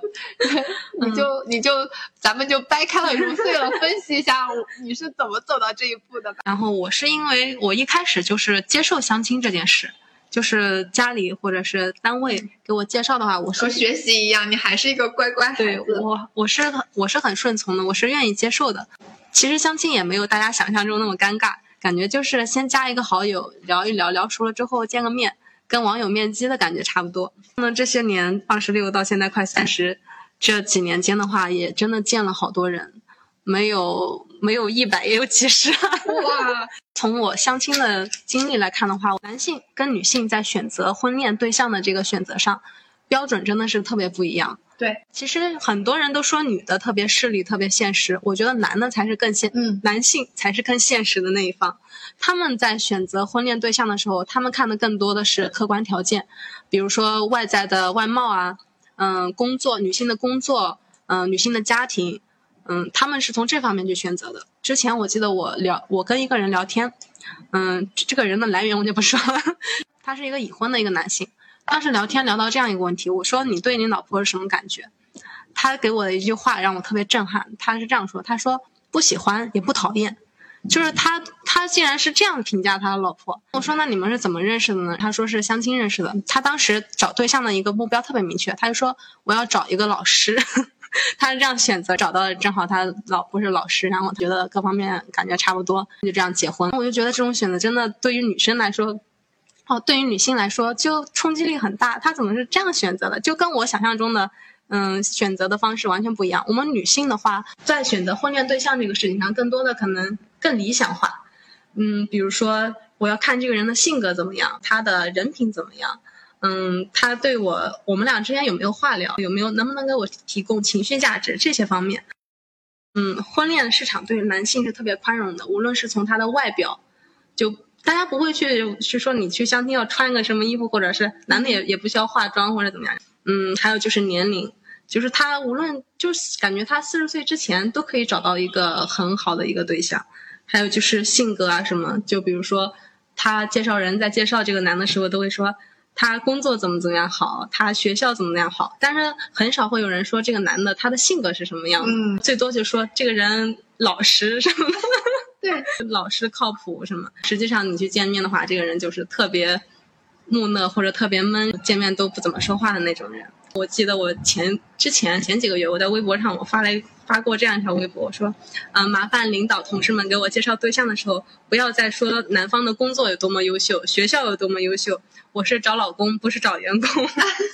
你就你就咱们就掰开了揉碎了分析一下，我你是怎么走到这一步的吧？然后我是因为我一开始就是接受相亲这件事，就是家里或者是单位给我介绍的话，我是和学习一样，你还是一个乖乖孩对子。我我是我是很顺从的，我是愿意接受的。其实相亲也没有大家想象中那么尴尬，感觉就是先加一个好友，聊一聊，聊熟了之后见个面，跟网友面基的感觉差不多。那这些年二十六到现在快三十，这几年间的话，也真的见了好多人，没有没有一百也有几十。哇，从我相亲的经历来看的话，男性跟女性在选择婚恋对象的这个选择上，标准真的是特别不一样。对，其实很多人都说女的特别势利、特别现实，我觉得男的才是更现，嗯男性才是更现实的那一方。他们在选择婚恋对象的时候，他们看的更多的是客观条件，比如说外在的外貌啊，嗯，工作，女性的工作，嗯，女性的家庭，嗯，他们是从这方面去选择的。之前我记得我聊，我跟一个人聊天，嗯，这这个人的来源我就不说了，他是一个已婚的一个男性。当时聊天聊到这样一个问题，我说你对你老婆是什么感觉？他给我的一句话让我特别震撼，他是这样说：他说不喜欢也不讨厌，就是他他竟然是这样评价他的老婆。我说那你们是怎么认识的呢？他说是相亲认识的。他当时找对象的一个目标特别明确，他就说我要找一个老师。他是这样选择，找到了正好他老婆是老师，然后觉得各方面感觉差不多，就这样结婚。我就觉得这种选择真的对于女生来说，哦，对于女性来说就冲击力很大。她怎么是这样选择的？就跟我想象中的，嗯，选择的方式完全不一样。我们女性的话，在选择婚恋对象这个事情上，更多的可能更理想化。嗯，比如说我要看这个人的性格怎么样，他的人品怎么样。嗯，他对我，我们俩之间有没有话聊，有没有能不能给我提供情绪价值这些方面。嗯，婚恋市场对男性是特别宽容的，无论是从他的外表，就大家不会去去说你去相亲要穿个什么衣服，或者是男的也也不需要化妆或者怎么样。嗯，还有就是年龄，就是他无论就是感觉他四十岁之前都可以找到一个很好的一个对象。还有就是性格啊什么，就比如说他介绍人在介绍这个男的时候都会说。他工作怎么怎么样好，他学校怎么怎么样好，但是很少会有人说这个男的他的性格是什么样的，嗯最多就说这个人老实什么的，对，老实靠谱什么。实际上你去见面的话，这个人就是特别木讷或者特别闷，见面都不怎么说话的那种人。我记得我前之前前几个月我在微博上我发了发过这样一条微博，我说，啊、麻烦领导同事们给我介绍对象的时候，不要再说男方的工作有多么优秀，学校有多么优秀，我是找老公，不是找员工。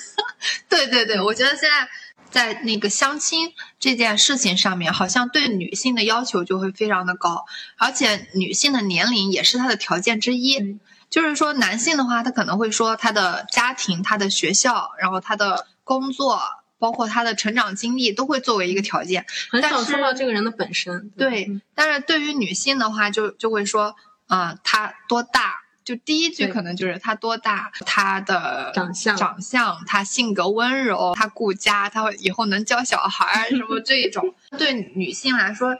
对对对，我觉得现在在那个相亲这件事情上面，好像对女性的要求就会非常的高，而且女性的年龄也是她的条件之一。嗯就是说，男性的话，他可能会说他的家庭、他的学校，然后他的工作，包括他的成长经历，都会作为一个条件。很少说到这个人的本身。对嗯，但是对于女性的话，就就会说，啊、她多大？就第一句可能就是他多大，他的长相长相，他性格温柔，他顾家，他以后能教小孩儿什么 这一种，对女性来说。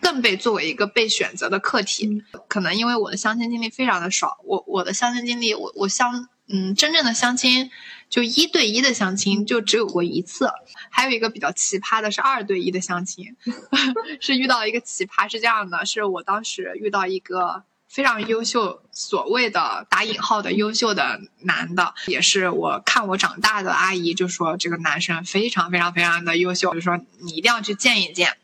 更被作为一个被选择的课题，可能因为我的相亲经历非常的少，我我的相亲经历，我我相嗯真正的相亲就一对一的相亲就只有过一次，还有一个比较奇葩的是二对一的相亲，是遇到一个奇葩，是这样的，是我当时遇到一个非常优秀，所谓的打引号的优秀的男的，也是我看我长大的阿姨就说这个男生非常非常非常的优秀，就说你一定要去见一见。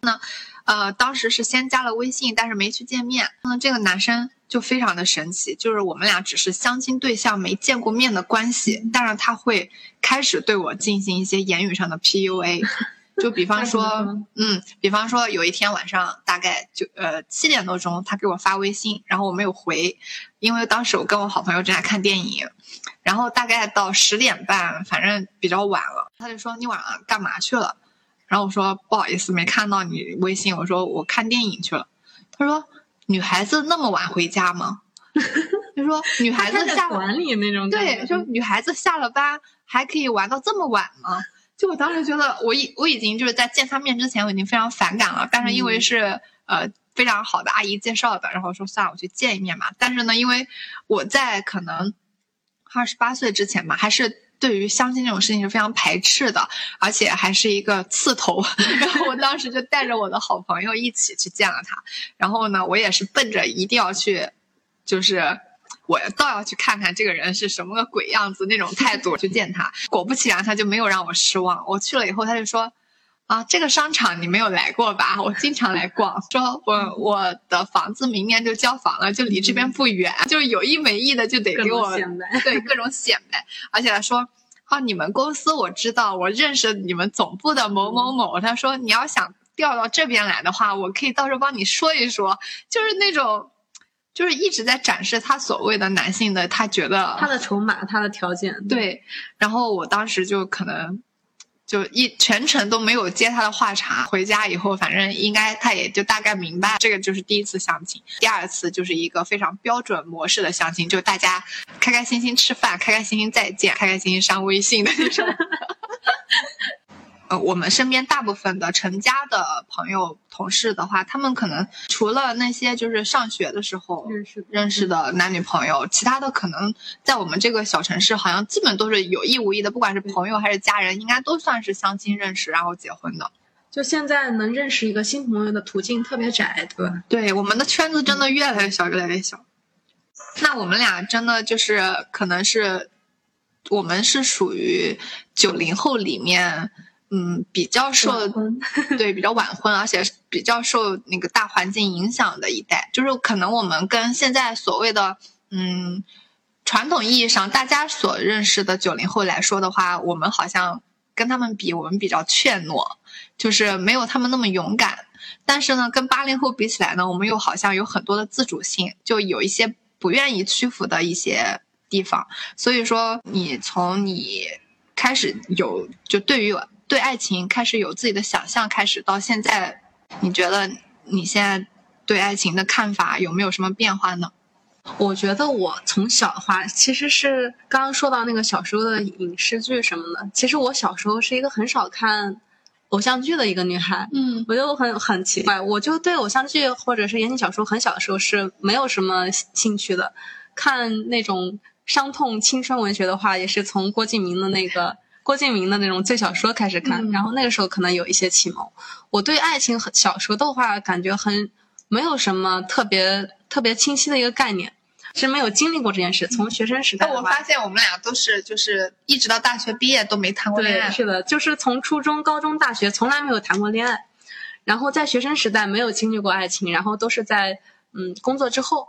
那呃，当时是先加了微信，但是没去见面。那这个男生就非常的神奇，就是我们俩只是相亲对象，没见过面的关系，但是他会开始对我进行一些言语上的 PUA。就比方 说说，嗯，比方说有一天晚上大概就呃七点多钟，他给我发微信，然后我没有回，因为当时我跟我好朋友正在看电影，然后大概到十点半，反正比较晚了，他就说你晚上干嘛去了？然后我说不好意思，没看到你微信，我说我看电影去了。他说女孩子那么晚回家吗？就说女孩子下了管理那种感对，就女孩子下了班还可以玩到这么晚吗？就我当时觉得，我已我已经就是在见他面之前，我已经非常反感了。但是因为嗯是、呃非常好的阿姨介绍的，然后说算了，我去见一面嘛。但是呢，因为我在可能二十八岁之前嘛，还是对于相亲这种事情是非常排斥的，而且还是一个刺头。然后我当时就带着我的好朋友一起去见了他。然后呢，我也是奔着一定要去，就是我倒要去看看这个人是什么个鬼样子那种态度去见他。果不其然，他就没有让我失望。我去了以后，他就说。啊，这个商场你没有来过吧？我经常来逛。说我我的房子明年就交房了，就离这边不远，就是有意没意的就得给我。对各种显摆，而且他说啊，你们公司我知道，我认识你们总部的某某某。他说你要想调到这边来的话，我可以到时候帮你说一说，就是那种，就是一直在展示他所谓的男性的，他觉得他的筹码，他的条件，对。然后我当时就可能。就一全程都没有接他的话茬，回家以后，反正应该他也就大概明白，这个就是第一次相亲，第二次就是一个非常标准模式的相亲，就大家开开心心吃饭，开开心心再见，开开心心上微信的那种。呃，我们身边大部分的成家的朋友、同事的话，他们可能除了那些就是上学的时候认识认识的男女朋友，其他的可能在我们这个小城市，好像基本都是有意无意的，不管是朋友还是家人，应该都算是相亲认识然后结婚的。就现在能认识一个新朋友的途径特别窄，对吧？对，我们的圈子真的越来越小，越来越小。那我们俩真的就是可能是，我们是属于九零后里面，嗯，比较受对比较晚婚，而且比较受那个大环境影响的一代，就是可能我们跟现在所谓的嗯传统意义上大家所认识的九零后来说的话，我们好像跟他们比，我们比较怯懦，就是没有他们那么勇敢。但是呢，跟八零后比起来呢，我们又好像有很多的自主性，就有一些不愿意屈服的一些地方。所以说，你从你开始有就对于对爱情开始有自己的想象开始，到现在，你觉得你现在对爱情的看法有没有什么变化呢？我觉得我从小的话，其实是刚刚说到那个小时候的影视剧什么的，其实我小时候是一个很少看偶像剧的一个女孩。嗯我就很很奇怪，我就对偶像剧或者是言情小说很小的时候是没有什么兴趣的。看那种伤痛青春文学的话，也是从郭敬明的那个郭敬明的那种最小说开始看，嗯然后那个时候可能有一些启蒙。我对爱情很小时候的话，感觉很没有什么特别特别清晰的一个概念，是没有经历过这件事。从学生时代但我，发现我们俩都是就是一直到大学毕业都没谈过恋对，爱。是的，就是从初中、高中、大学从来没有谈过恋爱，然后在学生时代没有经历过爱情，然后都是在嗯工作之后，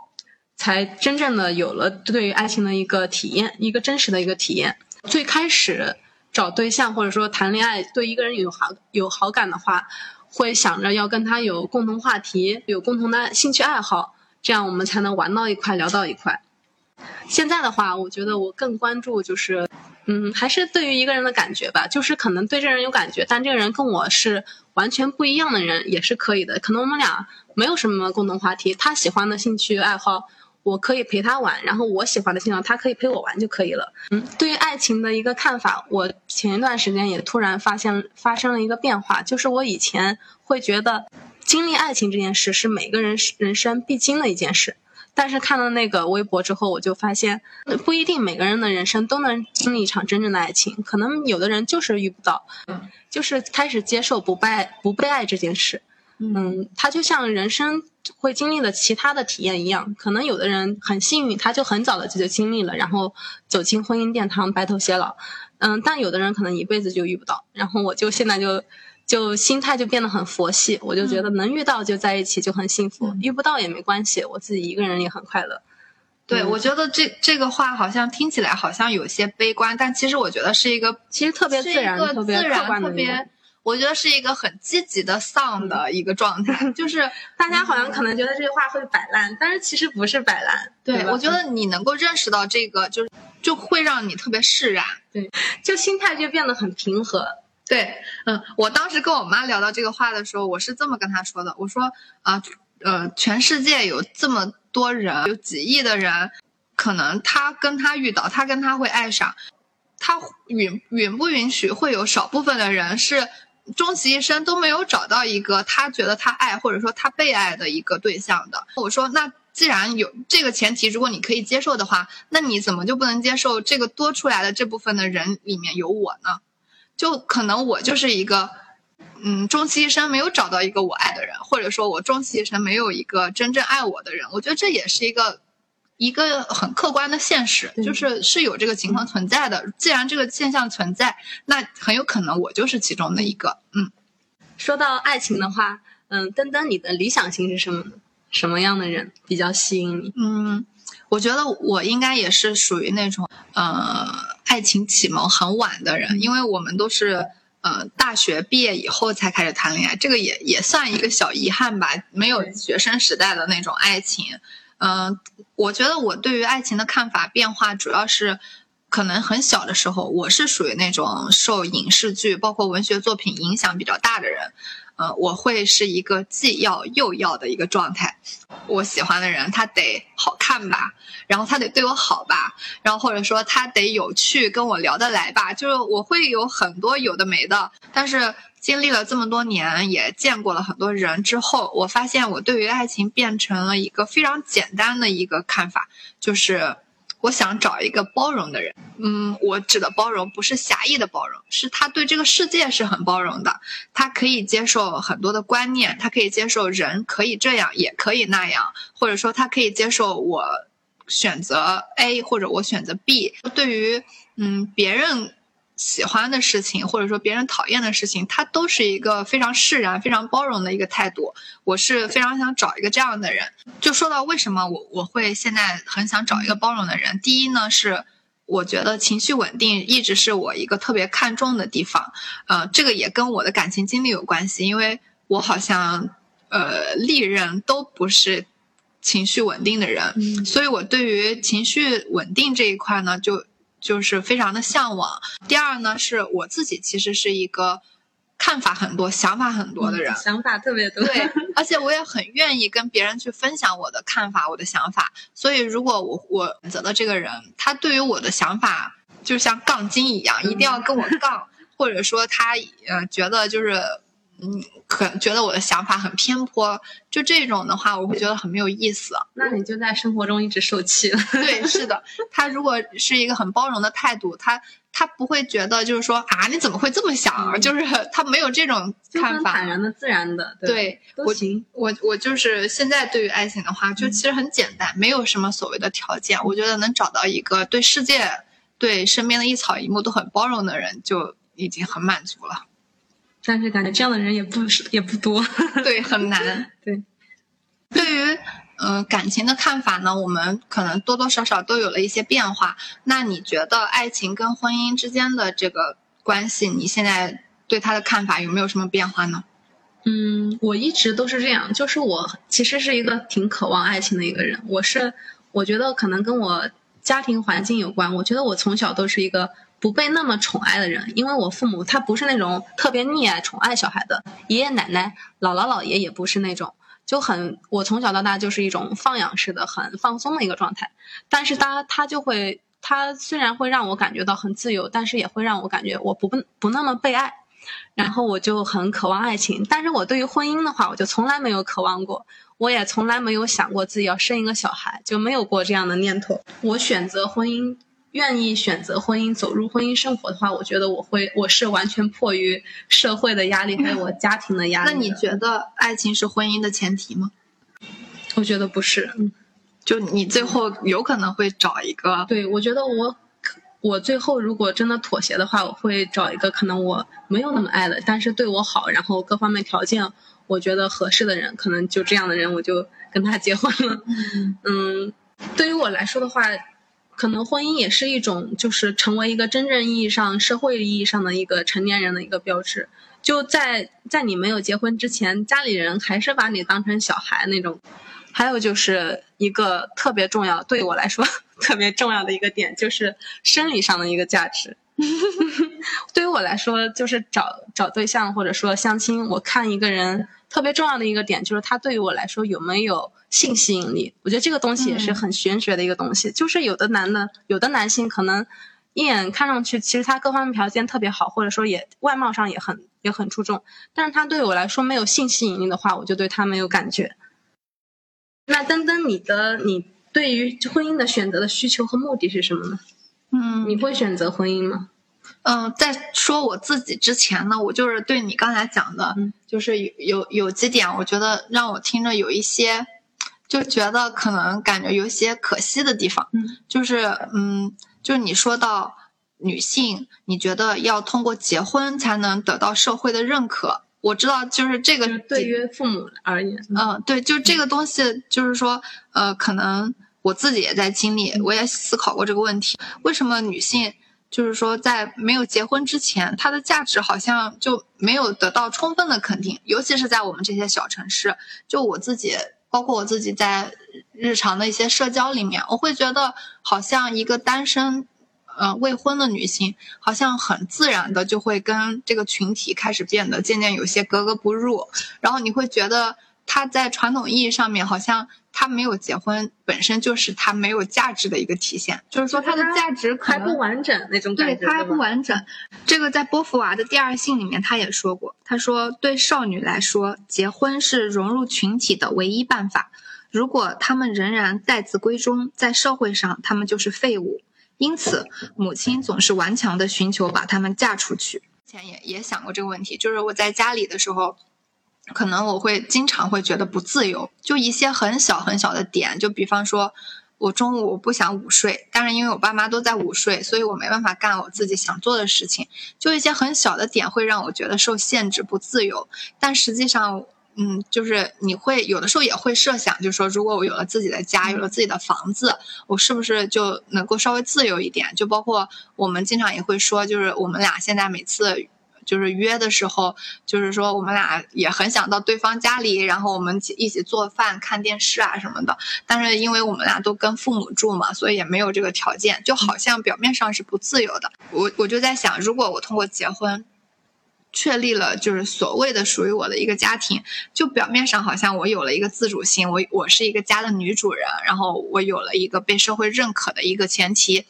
才真正的有了对于爱情的一个体验，一个真实的一个体验。最开始找对象或者说谈恋爱，对一个人有好有好感的话，会想着要跟他有共同话题，有共同的兴趣爱好，这样我们才能玩到一块，聊到一块。现在的话，我觉得我更关注就是嗯，还是对于一个人的感觉吧，就是可能对这人有感觉，但这个人跟我是完全不一样的人也是可以的。可能我们俩没有什么共同话题，他喜欢的兴趣爱好，我可以陪他玩，然后我喜欢的兴趣爱好，他可以陪我玩就可以了。嗯，对于爱情的一个看法，我前一段时间也突然发现发生了一个变化，就是我以前会觉得经历爱情这件事是每个人人生必经的一件事。但是看了那个微博之后，我就发现，呃不一定每个人的人生都能经历一场真正的爱情，可能有的人就是遇不到，就是开始接受不被不被爱这件事。嗯，他就像人生会经历的其他的体验一样，可能有的人很幸运，他就很早的就就经历了，然后走进婚姻殿堂，白头偕老。嗯，但有的人可能一辈子就遇不到。然后我就现在就就心态就变得很佛系，我就觉得能遇到就在一起就很幸福，嗯遇不到也没关系，我自己一个人也很快乐。对，嗯我觉得这这个话好像听起来好像有些悲观，但其实我觉得是一个其实特别自然特别自然客观的特别一个我觉得是一个很积极的丧的一个状态，就是大家好像可能觉得这句话会摆烂，但是其实不是摆烂。吧对我觉得你能够认识到这个，就是就会让你特别释然。对就心态就变得很平和。对，嗯，我当时跟我妈聊到这个话的时候，我是这么跟她说的，我说啊，呃，全世界有这么多人，有几亿的人，可能他跟他遇到，他跟他会爱上，他允允不允许会有少部分的人是终其一生都没有找到一个他觉得他爱或者说他被爱的一个对象的。我说那。既然有这个前提，如果你可以接受的话，那你怎么就不能接受这个多出来的这部分的人里面有我呢？就可能我就是一个，嗯，终其一生没有找到一个我爱的人，或者说我终其一生没有一个真正爱我的人。我觉得这也是一个一个很客观的现实，就是是有这个情况存在的。既然这个现象存在，那很有可能我就是其中的一个。嗯，说到爱情的话，嗯，登登，你的理想型是什么呢？什么样的人比较吸引你？嗯，我觉得我应该也是属于那种呃爱情启蒙很晚的人，因为我们都是呃大学毕业以后才开始谈恋爱，这个也也算一个小遗憾吧，没有学生时代的那种爱情。嗯、我觉得我对于爱情的看法变化主要是。可能很小的时候，我是属于那种受影视剧包括文学作品影响比较大的人，呃，我会是一个既要又要的一个状态。我喜欢的人，他得好看吧，然后他得对我好吧，然后或者说他得有趣，跟我聊得来吧，就是我会有很多有的没的。但是经历了这么多年，也见过了很多人之后，我发现我对于爱情变成了一个非常简单的一个看法，就是我想找一个包容的人。嗯，我指的包容不是狭义的包容，是他对这个世界是很包容的，他可以接受很多的观念，他可以接受人可以这样，也可以那样，或者说他可以接受我选择 A 或者我选择 B。对于嗯别人喜欢的事情，或者说别人讨厌的事情，他都是一个非常释然、非常包容的一个态度。我是非常想找一个这样的人。就说到为什么我我会现在很想找一个包容的人，第一呢是。我觉得情绪稳定一直是我一个特别看重的地方，呃，这个也跟我的感情经历有关系，因为我好像呃历任都不是情绪稳定的人，嗯所以我对于情绪稳定这一块呢，就就是非常的向往。第二呢，是我自己其实是一个看法很多、想法很多的人，想法特别多。对，而且我也很愿意跟别人去分享我的看法、我的想法。所以，如果我我选择的这个人，他对于我的想法就像杠精一样，一定要跟我杠，或者说他呃觉得就是嗯，可觉得我的想法很偏颇，就这种的话，我会觉得很没有意思。那你就在生活中一直受气了。对，是的，他如果是一个很包容的态度，他他不会觉得就是说啊，你怎么会这么想？嗯就是他没有这种看法。坦然的、自然的，对，对我都行。我我就是现在对于爱情的话，就其实很简单，没有什么所谓的条件。我觉得能找到一个对世界、对身边的一草一木都很包容的人，就已经很满足了。但是感觉这样的人也不是也不多。对，很难。对，对于嗯、呃感情的看法呢，我们可能多多少少都有了一些变化。那你觉得爱情跟婚姻之间的这个关系，你现在对他的看法有没有什么变化呢？嗯，我一直都是这样，就是我其实是一个挺渴望爱情的一个人。我是我觉得可能跟我家庭环境有关。我觉得我从小都是一个不被那么宠爱的人，因为我父母他不是那种特别溺爱宠爱小孩的，爷爷奶奶、姥姥姥爷也不是那种。就很，我从小到大就是一种放养式的、很放松的一个状态。但是他他就会，他虽然会让我感觉到很自由，但是也会让我感觉我不不那么被爱。然后我就很渴望爱情，但是我对于婚姻的话，我就从来没有渴望过，我也从来没有想过自己要生一个小孩，就没有过这样的念头。我选择婚姻，愿意选择婚姻，走入婚姻生活的话，我觉得我会，我是完全迫于社会的压力，还有我家庭的压力的。那你觉得爱情是婚姻的前提吗？我觉得不是，嗯，就你最后有可能会找一个，对，我觉得我我最后如果真的妥协的话，我会找一个可能我没有那么爱的，但是对我好，然后各方面条件我觉得合适的人，可能就这样的人我就跟他结婚了。嗯，对于我来说的话，可能婚姻也是一种就是成为一个真正意义上社会意义上的一个成年人的一个标志。就在在你没有结婚之前，家里人还是把你当成小孩那种。还有就是一个特别重要，对我来说 特别重要的一个点，就是生理上的一个价值。对于我来说，就是找找对象或者说相亲，我看一个人特别重要的一个点，就是他对于我来说有没有性吸引力。我觉得这个东西也是很玄学的一个东西。就是有的男的，有的男性可能一眼看上去，其实他各方面条件特别好，或者说也外貌上也很也很出众，但是他对我来说没有性吸引力的话，我就对他没有感觉。那登登，你的你对于婚姻的选择的需求和目的是什么呢？嗯你会选择婚姻吗？嗯，在说我自己之前呢，我就是对你刚才讲的，嗯。就是有有有几点，我觉得让我听着有一些，就觉得可能感觉有些可惜的地方，嗯。就是嗯，就是你说到女性，你觉得要通过结婚才能得到社会的认可，我知道就是这个对于父母而言，嗯，对，就这个东西，就是说，呃，可能我自己也在经历，我也思考过这个问题，为什么女性就是说在没有结婚之前，她的价值好像就没有得到充分的肯定，尤其是在我们这些小城市，就我自己。包括我自己在日常的一些社交里面，我会觉得好像一个单身，呃未婚的女性，好像很自然的就会跟这个群体开始变得渐渐有些格格不入，然后你会觉得她在传统意义上面，好像他没有结婚本身就是他没有价值的一个体现，就是说他的价值还不完整那种感觉，对，他还不完整。这个在波伏娃的第二性里面，他也说过，他说对少女来说，结婚是融入群体的唯一办法。如果他们仍然待字闺中，在社会上他们就是废物。因此，母亲总是顽强地寻求把他们嫁出去。之前也也想过这个问题，就是我在家里的时候，可能我会经常会觉得不自由，就一些很小很小的点，就比方说，我中午不想午睡，但是因为我爸妈都在午睡，所以我没办法干我自己想做的事情。就一些很小的点会让我觉得受限制、不自由，但实际上。嗯，就是你会有的时候也会设想，就是说，如果我有了自己的家，有了自己的房子，我是不是就能够稍微自由一点？就包括我们经常也会说，就是我们俩现在每次就是约的时候，就是说我们俩也很想到对方家里，然后我们一起做饭、看电视啊什么的。但是因为我们俩都跟父母住嘛，所以也没有这个条件，就好像表面上是不自由的。我我就在想，如果我通过结婚。确立了就是所谓的属于我的一个家庭，就表面上好像我有了一个自主性，我我是一个家的女主人，然后我有了一个被社会认可的一个前提，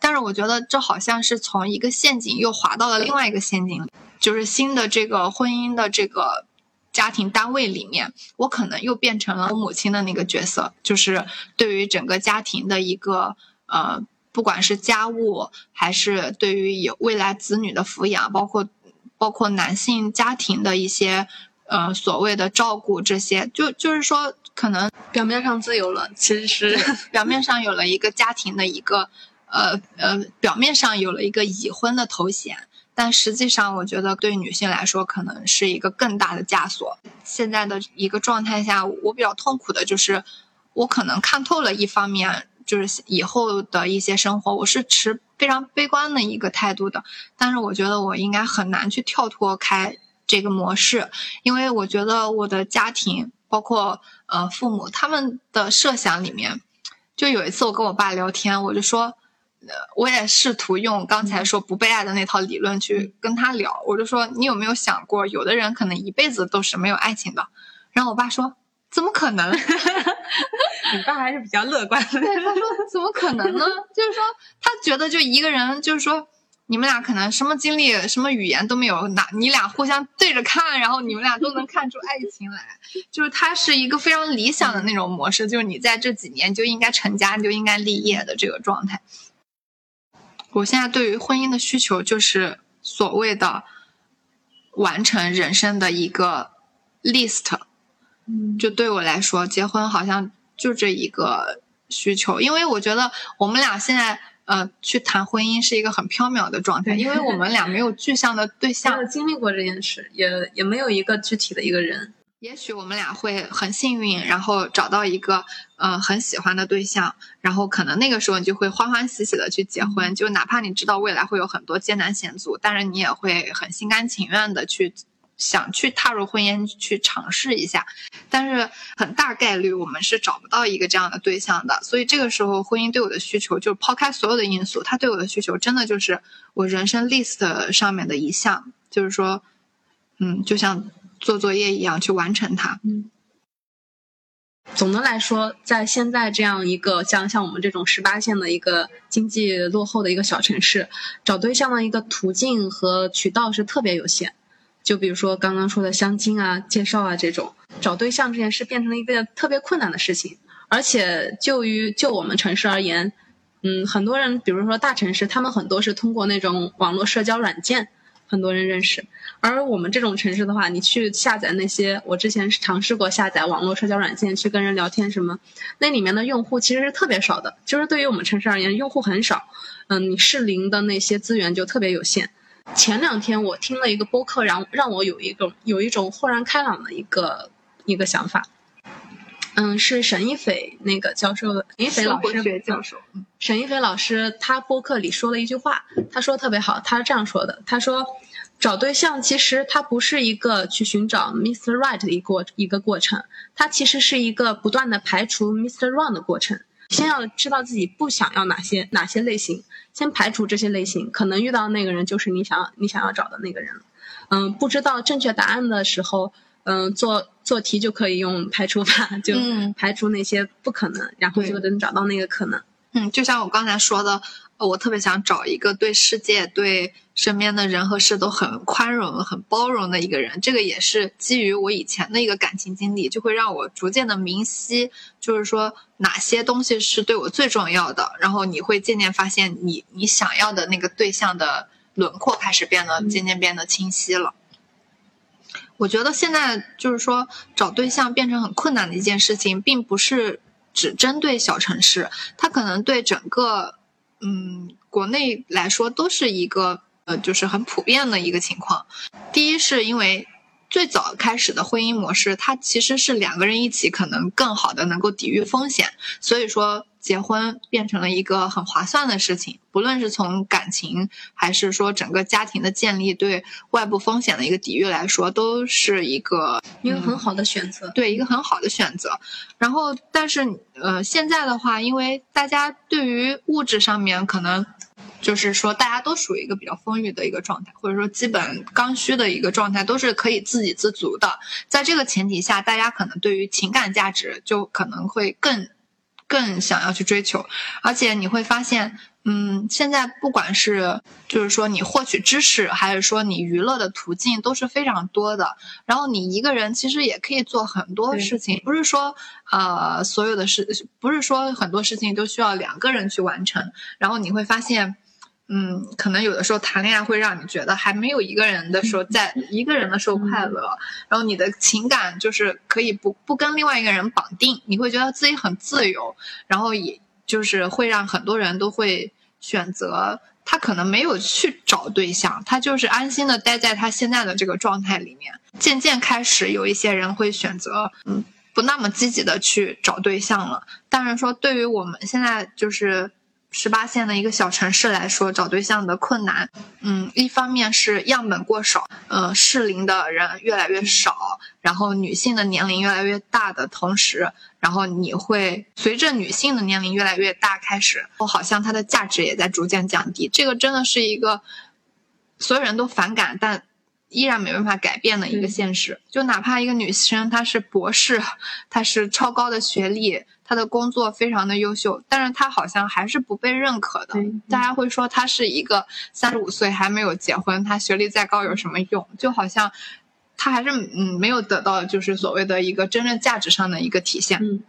但是我觉得这好像是从一个陷阱又滑到了另外一个陷阱里，就是新的这个婚姻的这个家庭单位里面，我可能又变成了我母亲的那个角色，就是对于整个家庭的一个呃，不管是家务还是对于有未来子女的抚养，包括。包括男性家庭的一些，呃，所谓的照顾，这些就就是说，可能表面上自由了，其实是表面上有了一个家庭的一个，呃呃，表面上有了一个已婚的头衔，但实际上，我觉得对女性来说，可能是一个更大的枷锁。现在的一个状态下，我比较痛苦的就是，我可能看透了一方面。就是以后的一些生活，我是持非常悲观的一个态度的。但是我觉得我应该很难去跳脱开这个模式，因为我觉得我的家庭，包括呃父母他们的设想里面，就有一次我跟我爸聊天，我就说，我也试图用刚才说不被爱的那套理论去跟他聊，我就说你有没有想过，有的人可能一辈子都是没有爱情的。然后我爸说。怎么可能？你爸还是比较乐观的。对，他说怎么可能呢？就是说他觉得就一个人，就是说你们俩可能什么经历、什么语言都没有，哪你俩互相对着看，然后你们俩都能看出爱情来。就是他是一个非常理想的那种模式，就是你在这几年就应该成家，就应该立业的这个状态。我现在对于婚姻的需求就是所谓的完成人生的一个 list。嗯，就对我来说，结婚好像就这一个需求，因为我觉得我们俩现在呃去谈婚姻是一个很缥缈的状态，因为我们俩没有具象的对象没有，经历过这件事，也也没有一个具体的一个人。也许我们俩会很幸运，然后找到一个呃很喜欢的对象，然后可能那个时候你就会欢欢喜喜的去结婚，就哪怕你知道未来会有很多艰难险阻，但是你也会很心甘情愿的去想去踏入婚姻去尝试一下，但是很大概率我们是找不到一个这样的对象的。所以这个时候，婚姻对我的需求，就抛开所有的因素，它对我的需求真的就是我人生 list 上面的一项，就是说，嗯，就像做作业一样去完成它。嗯。总的来说，在现在这样一个像像我们这种十八线的一个经济落后的一个小城市，找对象的一个途径和渠道是特别有限。就比如说刚刚说的相亲啊、介绍啊这种，找对象这件事变成了一个特别困难的事情。而且就于就我们城市而言，嗯，很多人，比如说大城市，他们很多是通过那种网络社交软件。很多人认识，而我们这种城市的话，你去下载那些，我之前尝试过下载网络社交软件去跟人聊天什么，那里面的用户其实是特别少的，就是对于我们城市而言，用户很少，嗯，你适龄的那些资源就特别有限。前两天我听了一个播客，让让我有一种有一种豁然开朗的一个一个想法，嗯，是沈一斐那个教授的，沈一斐老师教授，沈一斐老师他播客里说了一句话，他说特别好，他是这样说的，他说。找对象其实它不是一个去寻找 Mr. Right 的一个一个过程，它其实是一个不断的排除 Mr. Wrong 的过程。先要知道自己不想要哪些哪些类型，先排除这些类型，可能遇到那个人就是你想你想要找的那个人。嗯，不知道正确答案的时候，嗯，做做题就可以用排除法，就排除那些不可能，然后就能找到那个可能。嗯，就像我刚才说的。我特别想找一个对世界、对身边的人和事都很宽容、很包容的一个人。这个也是基于我以前的一个感情经历，就会让我逐渐的明晰，就是说哪些东西是对我最重要的。然后你会渐渐发现，你你想要的那个对象的轮廓开始变得渐渐变得清晰了。我觉得现在就是说找对象变成很困难的一件事情，并不是只针对小城市，它可能对整个。嗯，国内来说都是一个呃，就是很普遍的一个情况。第一是因为最早开始的婚姻模式，它其实是两个人一起可能更好的能够抵御风险，所以说。结婚变成了一个很划算的事情，不论是从感情还是说整个家庭的建立，对外部风险的一个抵御来说，都是一个一个很好的选择。对，一个很好的选择。然后，但是呃，现在的话，因为大家对于物质上面可能就是说大家都属于一个比较丰裕的一个状态，或者说基本刚需的一个状态，都是可以自给自足的。在这个前提下，大家可能对于情感价值就可能会更。更想要去追求，而且你会发现，嗯，现在不管是就是说你获取知识，还是说你娱乐的途径都是非常多的。然后你一个人其实也可以做很多事情，不是说呃所有的事，不是说很多事情都需要两个人去完成。然后你会发现。嗯，可能有的时候谈恋爱会让你觉得还没有一个人的时候，在一个人的时候快乐，然后你的情感就是可以不不跟另外一个人绑定，你会觉得自己很自由，然后也就是会让很多人都会选择他可能没有去找对象，他就是安心的待在他现在的这个状态里面。渐渐开始有一些人会选择，嗯，不那么积极的去找对象了。但是说，对于我们现在就是。十八线的一个小城市来说，找对象的困难，嗯，一方面是样本过少，呃，适龄的人越来越少，然后女性的年龄越来越大的同时，然后你会随着女性的年龄越来越大开始，好像它的价值也在逐渐降低。这个真的是一个所有人都反感，但依然没办法改变的一个现实。就哪怕一个女生她是博士，她是超高的学历。他的工作非常的优秀，但是他好像还是不被认可的。大家会说他是一个三十五岁还没有结婚，他学历再高有什么用？就好像他还是嗯没有得到就是所谓的一个真正价值上的一个体现。嗯，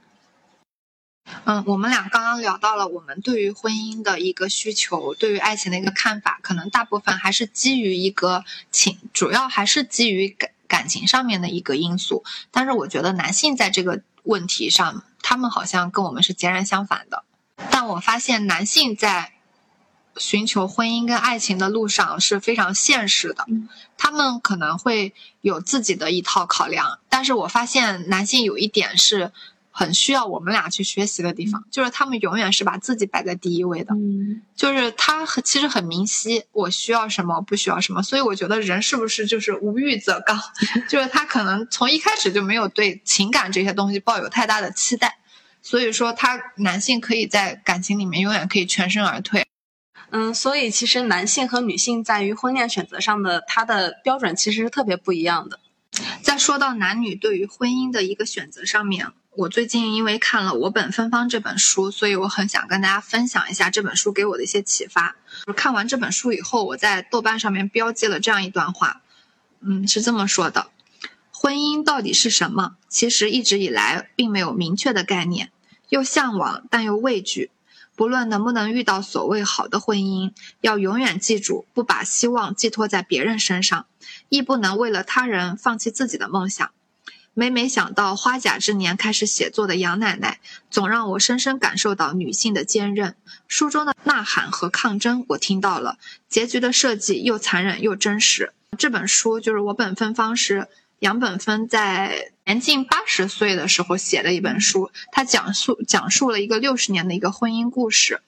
嗯，我们俩刚刚聊到了我们对于婚姻的一个需求，对于爱情的一个看法，可能大部分还是基于一个情，主要还是基于感感情上面的一个因素。但是我觉得男性在这个问题上。他们好像跟我们是截然相反的，但我发现男性在寻求婚姻跟爱情的路上是非常现实的，他们可能会有自己的一套考量，但是我发现男性有一点是很需要我们俩去学习的地方，就是他们永远是把自己摆在第一位的。嗯就是他很其实很明晰，我需要什么，不需要什么，所以我觉得人是不是就是无欲则刚，就是他可能从一开始就没有对情感这些东西抱有太大的期待，所以说他男性可以在感情里面永远可以全身而退。嗯，所以其实男性和女性在于婚恋选择上的他的标准其实是特别不一样的。在说到男女对于婚姻的一个选择上面，我最近因为看了《我本芬芳》这本书，所以我很想跟大家分享一下这本书给我的一些启发。看完这本书以后，我在豆瓣上面标记了这样一段话，嗯，是这么说的：婚姻到底是什么？其实一直以来并没有明确的概念，又向往但又畏惧。不论能不能遇到所谓好的婚姻，要永远记住，不把希望寄托在别人身上，亦不能为了他人放弃自己的梦想。每每想到花甲之年开始写作的杨奶奶，总让我深深感受到女性的坚韧。书中的呐喊和抗争，我听到了；结局的设计又残忍又真实。这本书就是我本芬芳是杨本芬在年近八十岁的时候写的一本书，它讲述讲述了一个六十年的一个婚姻故事。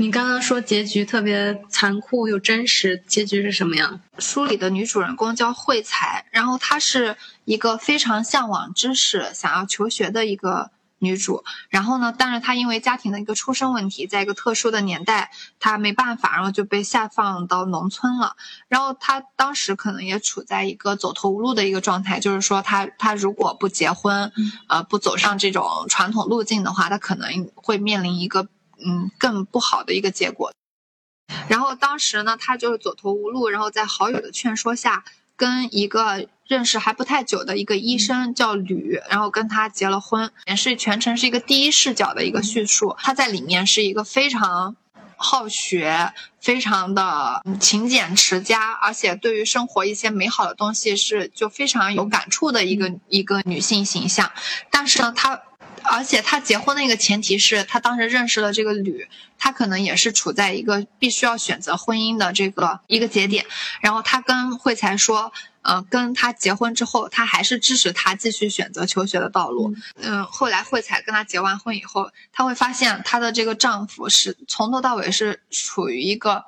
你刚刚说结局特别残酷又真实，结局是什么样？书里的女主人公叫慧才，然后她是一个非常向往知识、想要求学的一个女主。然后呢，但是她因为家庭的一个出身问题，在一个特殊的年代，她没办法，然后就被下放到农村了。然后她当时可能也处在一个走投无路的一个状态，就是说她她如果不结婚，呃，不走上这种传统路径的话，她可能会面临一个嗯更不好的一个结果。然后当时呢，他就是走投无路，然后在好友的劝说下，跟一个认识还不太久的一个医生叫吕，然后跟他结了婚，也是全程是一个第一视角的一个叙述。他在里面是一个非常好学、非常的勤俭持家，而且对于生活一些美好的东西是就非常有感触的一个一个女性形象。但是呢，她而且她结婚的一个前提是她当时认识了这个吕，她可能也是处在一个必须要选择婚姻的这个一个节点。然后她跟慧才说，呃，跟他结婚之后，她还是支持他继续选择求学的道路。嗯，后来慧才跟他结完婚以后，她会发现她的这个丈夫是从头到尾是处于一个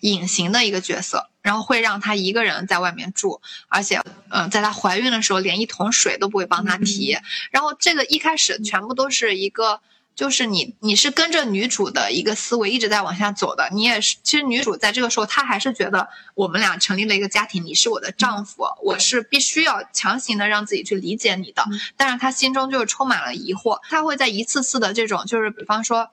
隐形的一个角色，然后会让她一个人在外面住，而且，嗯、在她怀孕的时候连一桶水都不会帮她提。然后这个一开始全部都是一个。就是你，你是跟着女主的一个思维一直在往下走的。你也是，其实女主在这个时候，她还是觉得我们俩成立了一个家庭，你是我的丈夫，我是必须要强行的让自己去理解你的。但是她心中就是充满了疑惑，她会在一次次的这种，就是比方说，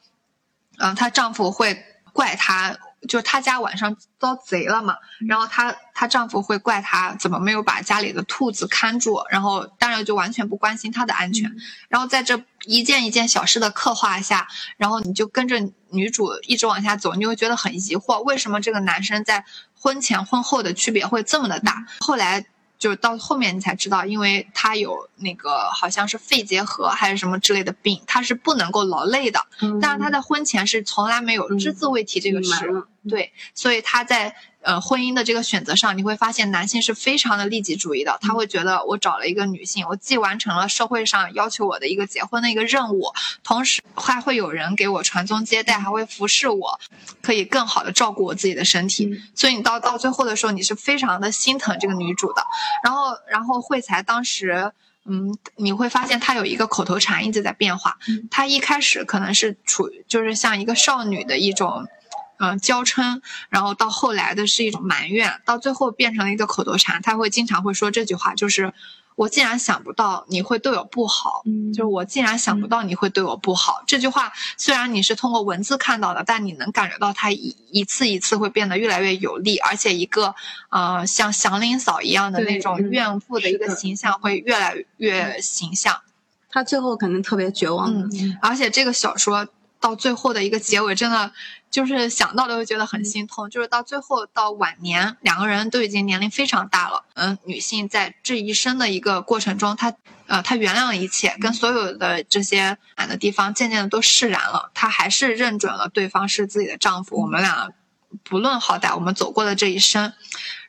嗯、她丈夫会怪她，就是她家晚上遭贼了嘛，然后她她丈夫会怪她怎么没有把家里的兔子看住，然后当然就完全不关心她的安全。然后在这一件一件小事的刻画下，然后你就跟着女主一直往下走，你就会觉得很疑惑，为什么这个男生在婚前婚后的区别会这么的大？后来就是到后面你才知道，因为他有那个好像是肺结核还是什么之类的病，他是不能够劳累的。但是他在婚前是从来没有只字未提这个事。对，所以他在呃婚姻的这个选择上，你会发现男性是非常的利己主义的，他会觉得我找了一个女性，我既完成了社会上要求我的一个结婚的一个任务，同时还会有人给我传宗接代，还会服侍我，可以更好的照顾我自己的身体。所以你到到最后的时候，你是非常的心疼这个女主的。然后，然后慧才当时。嗯，你会发现她有一个口头禅一直在变化。她一开始可能是处于就是像一个少女的一种，嗯、娇嗔，然后到后来的是一种埋怨，到最后变成了一个口头禅。他会经常会说这句话，就是我竟然想不到你会对我不好，嗯就是我竟然想不到你会对我不好。这句话虽然你是通过文字看到的，但你能感觉到他一一次一次会变得越来越有力，而且一个呃像祥林嫂一样的那种嗯怨妇的一个形象会越来越形象。他最后肯定特别绝望的。嗯而且这个小说到最后的一个结尾，真的就是想到都会觉得很心痛。就是到最后到晚年，两个人都已经年龄非常大了。嗯，女性在这一生的一个过程中，她呃她原谅了一切，跟所有的这些难的地方渐渐的都释然了。她还是认准了对方是自己的丈夫，我们俩不论好歹，我们走过的这一生。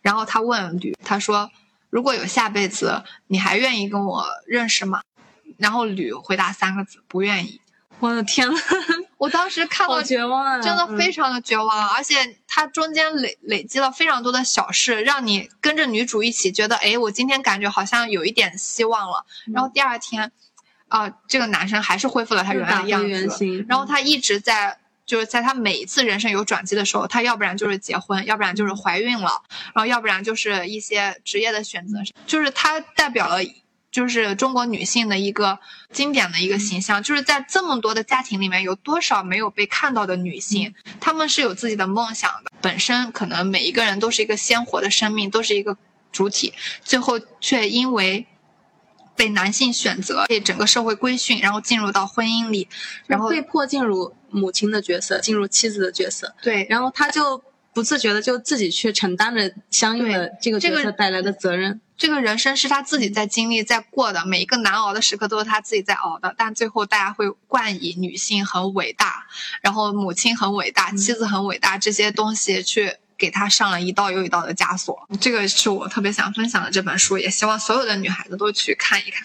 然后她问吕，她说：“如果有下辈子，你还愿意跟我认识吗？”然后吕回答三个字：不愿意。我的天呐，我当时看到绝望啊！真的非嗯常的绝望，而且它中间累累积了非常多的小事，让你跟着女主一起觉得，哎，我今天感觉好像有一点希望了。然后第二天，啊、这个男生还是恢复了他原来的样子，形。然后他一直在。就是在他每一次人生有转机的时候，他要不然就是结婚，要不然就是怀孕了，然后要不然就是一些职业的选择，就是他代表了就是中国女性的一个经典的一个形象，就是在这么多的家庭里面，有多少没有被看到的女性，她们是有自己的梦想的，本身可能每一个人都是一个鲜活的生命，都是一个主体，最后却因为。被男性选择，被整个社会规训，然后进入到婚姻里，然后被迫进入母亲的角色，进入妻子的角色，对，然后她就不自觉的就自己去承担着相应的这个这个角色带来的责任。这个人生是他自己在经历、在过的，每一个难熬的时刻都是他自己在熬的。但最后大家会冠以女性很伟大，然后母亲很伟大、妻子很伟大这些东西去给他上了一道又一道的枷锁。这个是我特别想分享的这本书，也希望所有的女孩子都去看一看。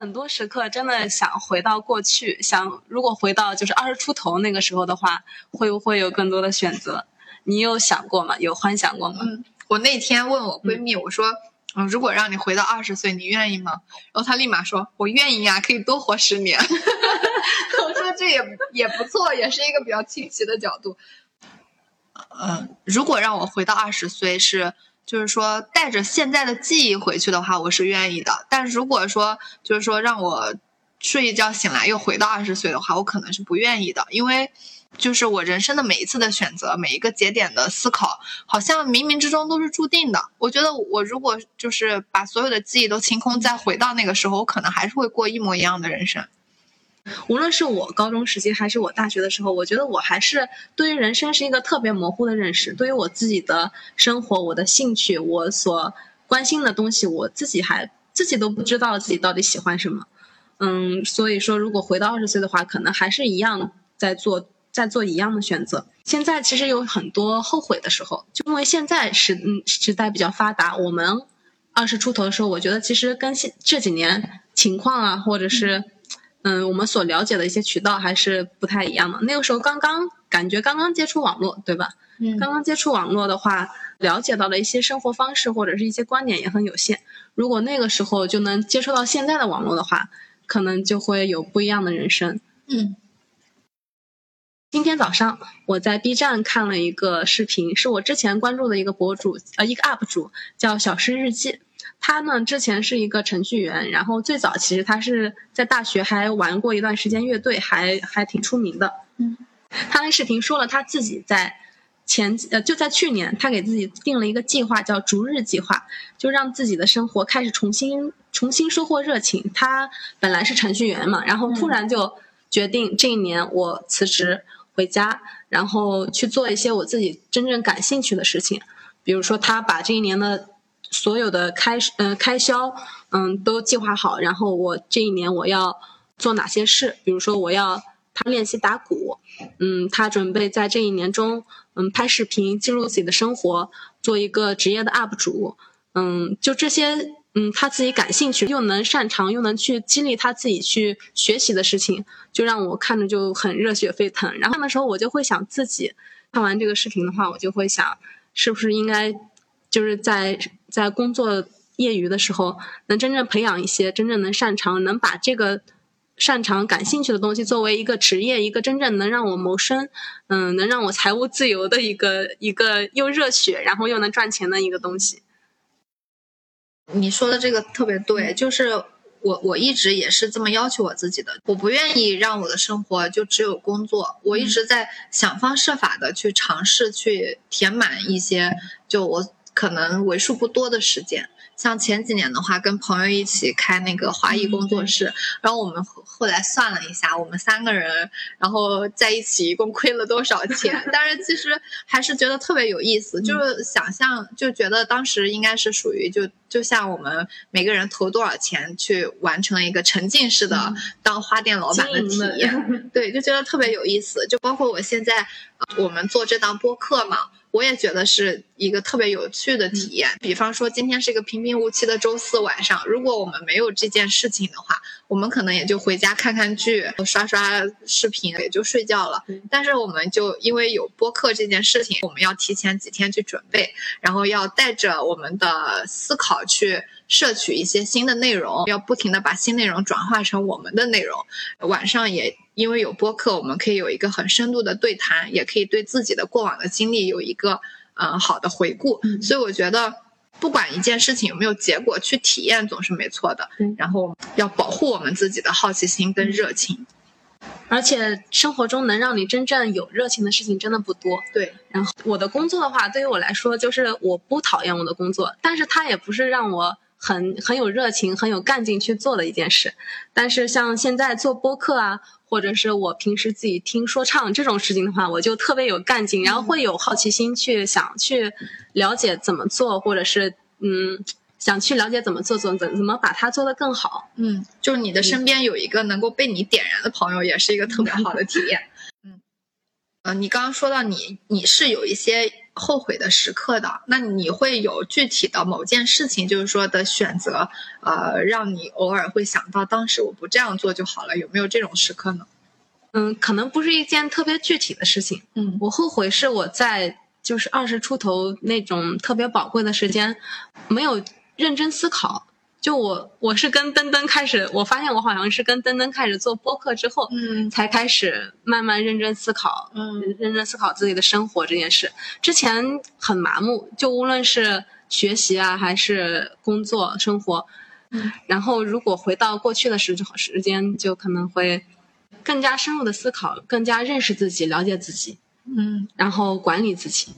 很多时刻真的想回到过去，想如果回到就是二十出头那个时候的话，会不会有更多的选择？你有想过吗？有幻想过吗？嗯，我那天问我闺蜜，我说。嗯，如果让你回到二十岁，你愿意吗？然后他立马说：“我愿意呀、可以多活十年。”我说这也也不错，也是一个比较清奇的角度。嗯，如果让我回到二十岁，是就是说带着现在的记忆回去的话，我是愿意的。但如果说就是说让我睡一觉醒来又回到二十岁的话，我可能是不愿意的，因为就是我人生的每一次的选择，每一个节点的思考，好像冥冥之中都是注定的。我觉得我如果就是把所有的记忆都清空，再回到那个时候，我可能还是会过一模一样的人生。无论是我高中时期还是我大学的时候，我觉得我还是对于人生是一个特别模糊的认识。对于我自己的生活、我的兴趣、我所关心的东西，我自己还自己都不知道自己到底喜欢什么。嗯，所以说，如果回到二十岁的话，可能还是一样在做在做一样的选择。现在其实有很多后悔的时候，就因为现在时嗯时代比较发达，我们二十出头的时候，我觉得其实跟现这几年情况啊，或者是嗯我们所了解的一些渠道还是不太一样的。那个时候刚刚感觉刚刚接触网络，对吧？嗯刚刚接触网络的话，了解到的一些生活方式或者是一些观点也很有限。如果那个时候就能接触到现在的网络的话，可能就会有不一样的人生。嗯今天早上我在 B 站看了一个视频，是我之前关注的一个博主，呃，一个 UP 主叫小诗日记。他呢之前是一个程序员，然后最早其实他是在大学还玩过一段时间乐队，还还挺出名的。嗯，他那视频说了他自己在前呃就在去年，他给自己定了一个计划，叫逐日计划，就让自己的生活开始重新重新收获热情。他本来是程序员嘛，然后突然就决定这一年我辞职回家，然后去做一些我自己真正感兴趣的事情。比如说，他把这一年的所有的开呃开销，嗯，都计划好，然后我这一年我要做哪些事？比如说，我要他练习打鼓，嗯，他准备在这一年中，嗯，拍视频记录自己的生活，做一个职业的 UP 主，嗯，就这些，嗯，他自己感兴趣又能擅长又能去激励他自己去学习的事情，就让我看着就很热血沸腾。然后那时候我就会想自己看完这个视频的话，我就会想，是不是应该就是在在工作业余的时候，能真正培养一些真正能擅长，能把这个擅长、感兴趣的东西作为一个职业，一个真正能让我谋生，嗯，能让我财务自由的一个一个又热血，然后又能赚钱的一个东西。你说的这个特别对，就是我我一直也是这么要求我自己的，我不愿意让我的生活就只有工作，我一直在想方设法的去尝试去填满一些就我可能为数不多的时间。像前几年的话，跟朋友一起开那个华裔工作室，然后我们后后来算了一下，我们三个人，然后在一起一共亏了多少钱？但是其实还是觉得特别有意思，就是想象就觉得当时应该是属于就就像我们每个人投多少钱去完成一个沉浸式的当花店老板的体验，对，就觉得特别有意思。就包括我现在呃我们做这档播客嘛，我也觉得是一个特别有趣的体验。比方说，今天是一个平平无奇的周四晚上，如果我们没有这件事情的话，我们可能也就回家看看剧、刷刷视频，也就睡觉了。但是我们就因为有播客这件事情，我们要提前几天去准备，然后要带着我们的思考去摄取一些新的内容，要不停的把新内容转化成我们的内容。晚上也因为有播客，我们可以有一个很深度的对谈，也可以对自己的过往的经历有一个嗯、呃好的回顾。所以我觉得。不管一件事情有没有结果，去体验总是没错的。对然后要保护我们自己的好奇心跟热情。而且生活中能让你真正有热情的事情真的不多。对，然后我的工作的话，对于我来说，就是我不讨厌我的工作，但是它也不是让我很很有热情、很有干劲去做的一件事。但是像现在做播客啊，或者是我平时自己听说唱这种事情的话，我就特别有干劲，然后会有好奇心去想去了解怎么做，或者是嗯想去了解怎么做，怎怎怎么把它做得更好。嗯，就是你的身边有一个能够被你点燃的朋友，也是一个特别好的体验。嗯，呃，你刚刚说到你你是有一些后悔的时刻的，那你会有具体的某件事情，就是说的选择，呃，让你偶尔会想到当时我不这样做就好了，有没有这种时刻呢？嗯，可能不是一件特别具体的事情。嗯我后悔是我在就是二十出头那种特别宝贵的时间，没有认真思考。就我我是跟登登开始，我发现我好像是跟登登开始做播客之后，嗯才开始慢慢认真思考，嗯认真思考自己的生活这件事。之前很麻木，就无论是学习啊，还是工作生活，嗯，然后如果回到过去的时时间，就可能会更加深入的思考，更加认识自己，了解自己，嗯然后管理自己。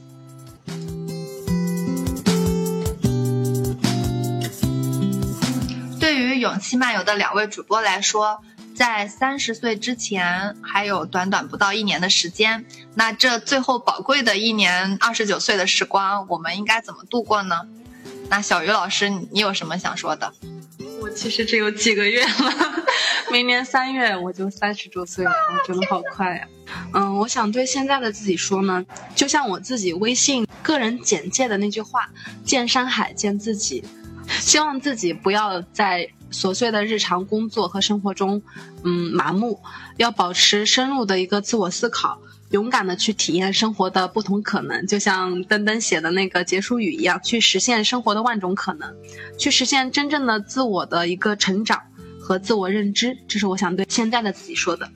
勇气漫游的两位主播来说，在三十岁之前还有短短不到一年的时间，那这最后宝贵的一年二十九岁的时光，我们应该怎么度过呢？那小鱼老师，你有什么想说的？我其实只有几个月了，明年三月我就三十周岁了，我真的好快呀、嗯，我想对现在的自己说呢，就像我自己微信个人简介的那句话：“见山海，见自己。” 希望自己不要在琐碎的日常工作和生活中，嗯，麻木，要保持深入的一个自我思考，勇敢的去体验生活的不同可能，就像登登写的那个结束语一样，去实现生活的万种可能，去实现真正的自我的一个成长和自我认知。这是我想对现在的自己说的。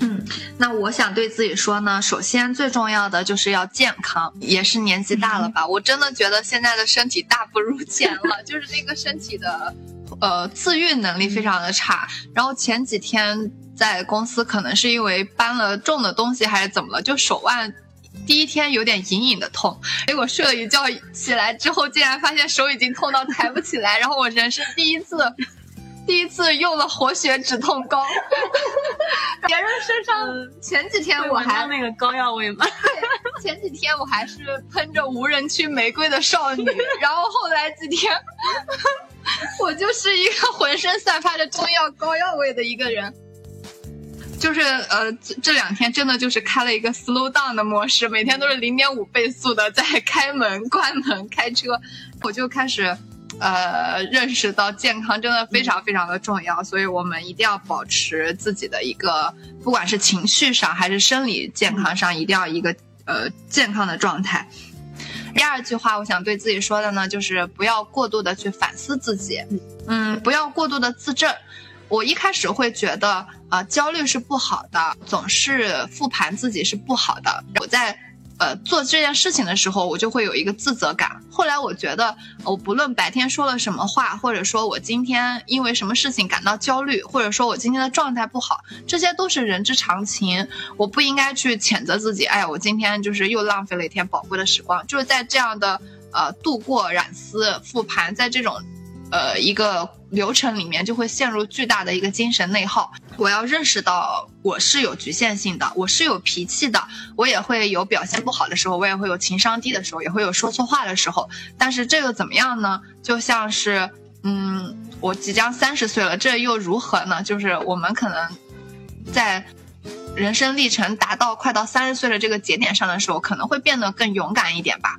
嗯，那我想对自己说呢，首先最重要的就是要健康，也是年纪大了吧，我真的觉得现在的身体大不如前了，就是那个身体的呃自愈能力非常的差。然后前几天在公司，可能是因为搬了重的东西还是怎么了，就手腕。第一天有点隐隐的痛，结果睡了一觉起来之后，竟然发现手已经痛到抬不起来。然后我人生第一次，第一次用了活血止痛膏。别人身上前几天我还那个膏药味吗？前几天我还是喷着无人区玫瑰的少女，然后后来几天，我就是一个浑身散发着中药膏药味的一个人。就是呃，这这两天真的就是开了一个 slow down 的模式，每天都是零点五倍速的在开门、关门、开车，我就开始呃认识到健康真的非常非常的重要，所以我们一定要保持自己的一个，不管是情绪上还是生理健康上，一定要一个呃健康的状态。第二句话，我想对自己说的呢，就是不要过度的去反思自己，嗯，不要过度的自证。我一开始会觉得啊、呃焦虑是不好的，总是复盘自己是不好的。我在呃做这件事情的时候，我就会有一个自责感。后来我觉得，我不论白天说了什么话，或者说我今天因为什么事情感到焦虑，或者说我今天的状态不好，这些都是人之常情。我不应该去谴责自己，哎呀，我今天就是又浪费了一天宝贵的时光。就是在这样的呃度过、染思、复盘，在这种呃一个流程里面，就会陷入巨大的一个精神内耗。我要认识到我是有局限性的，我是有脾气的，我也会有表现不好的时候，我也会有情商低的时候，也会有说错话的时候。但是这个怎么样呢？就像是，嗯，我即将三十岁了，这又如何呢？就是我们可能在人生历程达到快到三十岁的这个节点上的时候，可能会变得更勇敢一点吧。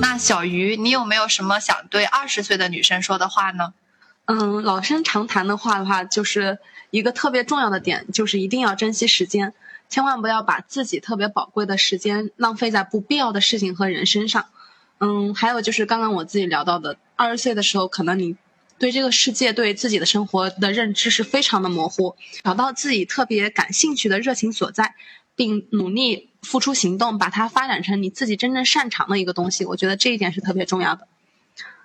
那小鱼，你有没有什么想对二十岁的女生说的话呢？嗯，老生常谈的话的话，就是一个特别重要的点，就是一定要珍惜时间，千万不要把自己特别宝贵的时间浪费在不必要的事情和人身上。嗯，还有就是刚刚我自己聊到的，二十岁的时候，可能你对这个世界、对自己的生活的认知是非常的模糊，找到自己特别感兴趣的热情所在，并努力付出行动，把它发展成你自己真正擅长的一个东西。我觉得这一点是特别重要的。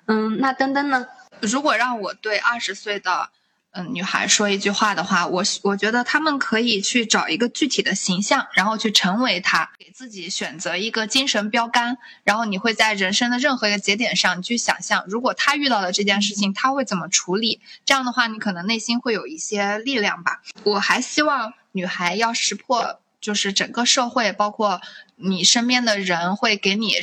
嗯，那登登呢？如果让我对二十岁的嗯女孩说一句话的话，我我觉得她们可以去找一个具体的形象，然后去成为她，给自己选择一个精神标杆，然后你会在人生的任何一个节点上，你去想象，如果她遇到了这件事情，她会怎么处理？这样的话，你可能内心会有一些力量吧。我还希望女孩要识破，就是整个社会，包括你身边的人会给你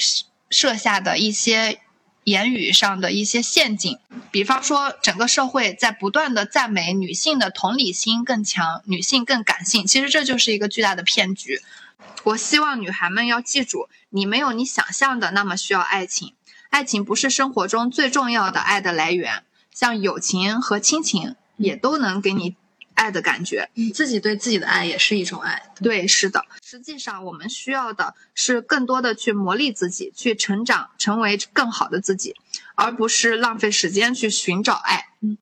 设下的一些。言语上的一些陷阱，比方说，整个社会在不断的赞美女性的同理心更强，女性更感性，其实这就是一个巨大的骗局。我希望女孩们要记住，你没有你想象的那么需要爱情，爱情不是生活中最重要的爱的来源，像友情和亲情也都能给你。爱的感觉，你自己对自己的爱也是一种爱。对，是的。实际上，我们需要的是更多的去磨砺自己，去成长，成为更好的自己，而不是浪费时间去寻找爱。嗯，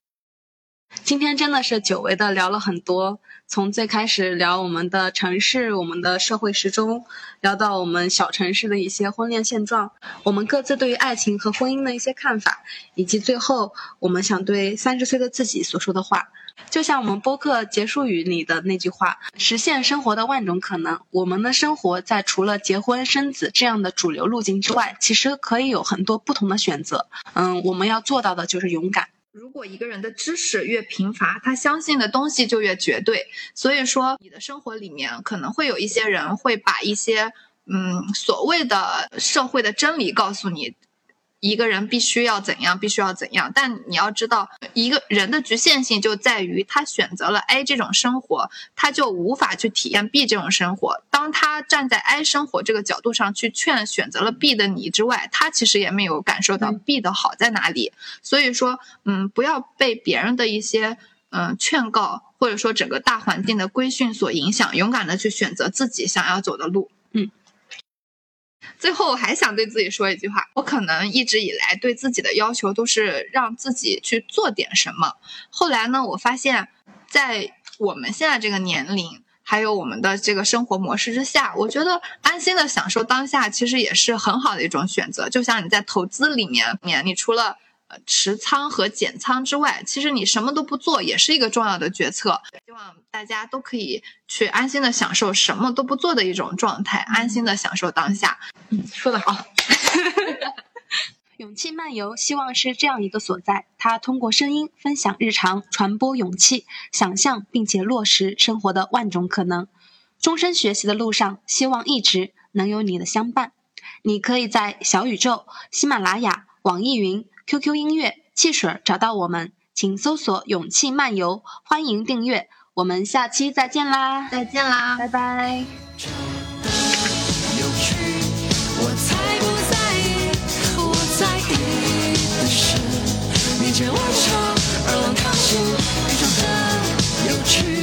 今天真的是久违的聊了很多，从最开始聊我们的城市、我们的社会时钟，聊到我们小城市的一些婚恋现状，我们各自对于爱情和婚姻的一些看法，以及最后我们想对三十岁的自己所说的话。就像我们播客结束语里的那句话：“实现生活的万种可能。”我们的生活在除了结婚生子这样的主流路径之外，其实可以有很多不同的选择。嗯，我们要做到的就是勇敢。如果一个人的知识越贫乏，他相信的东西就越绝对。所以说，你的生活里面可能会有一些人会把一些嗯所谓的社会的真理告诉你。一个人必须要怎样，必须要怎样，但你要知道，一个人的局限性就在于他选择了 A 这种生活，他就无法去体验 B 这种生活。当他站在 A 生活这个角度上去劝选择了 B 的你之外，他其实也没有感受到 B 的好在哪里。所以说，嗯，不要被别人的一些嗯劝告，或者说整个大环境的规训所影响，勇敢的去选择自己想要走的路。最后，我还想对自己说一句话：我可能一直以来对自己的要求都是让自己去做点什么。后来呢，我发现，在我们现在这个年龄，还有我们的这个生活模式之下，我觉得安心的享受当下，其实也是很好的一种选择。就像你在投资里面，面你除了。持仓和减仓之外，其实你什么都不做也是一个重要的决策。希望大家都可以去安心的享受什么都不做的一种状态，安心的享受当下。嗯，说得好。勇气漫游，希望是这样一个所在。它通过声音分享日常，传播勇气，想象并且落实生活的万种可能。终身学习的路上，希望一直能有你的相伴。你可以在小宇宙、喜马拉雅、网易云。QQ 音乐、汽水找到我们，请搜索“勇气漫游”，欢迎订阅。我们下期再见啦！再见啦！拜拜。是你我，而，有趣。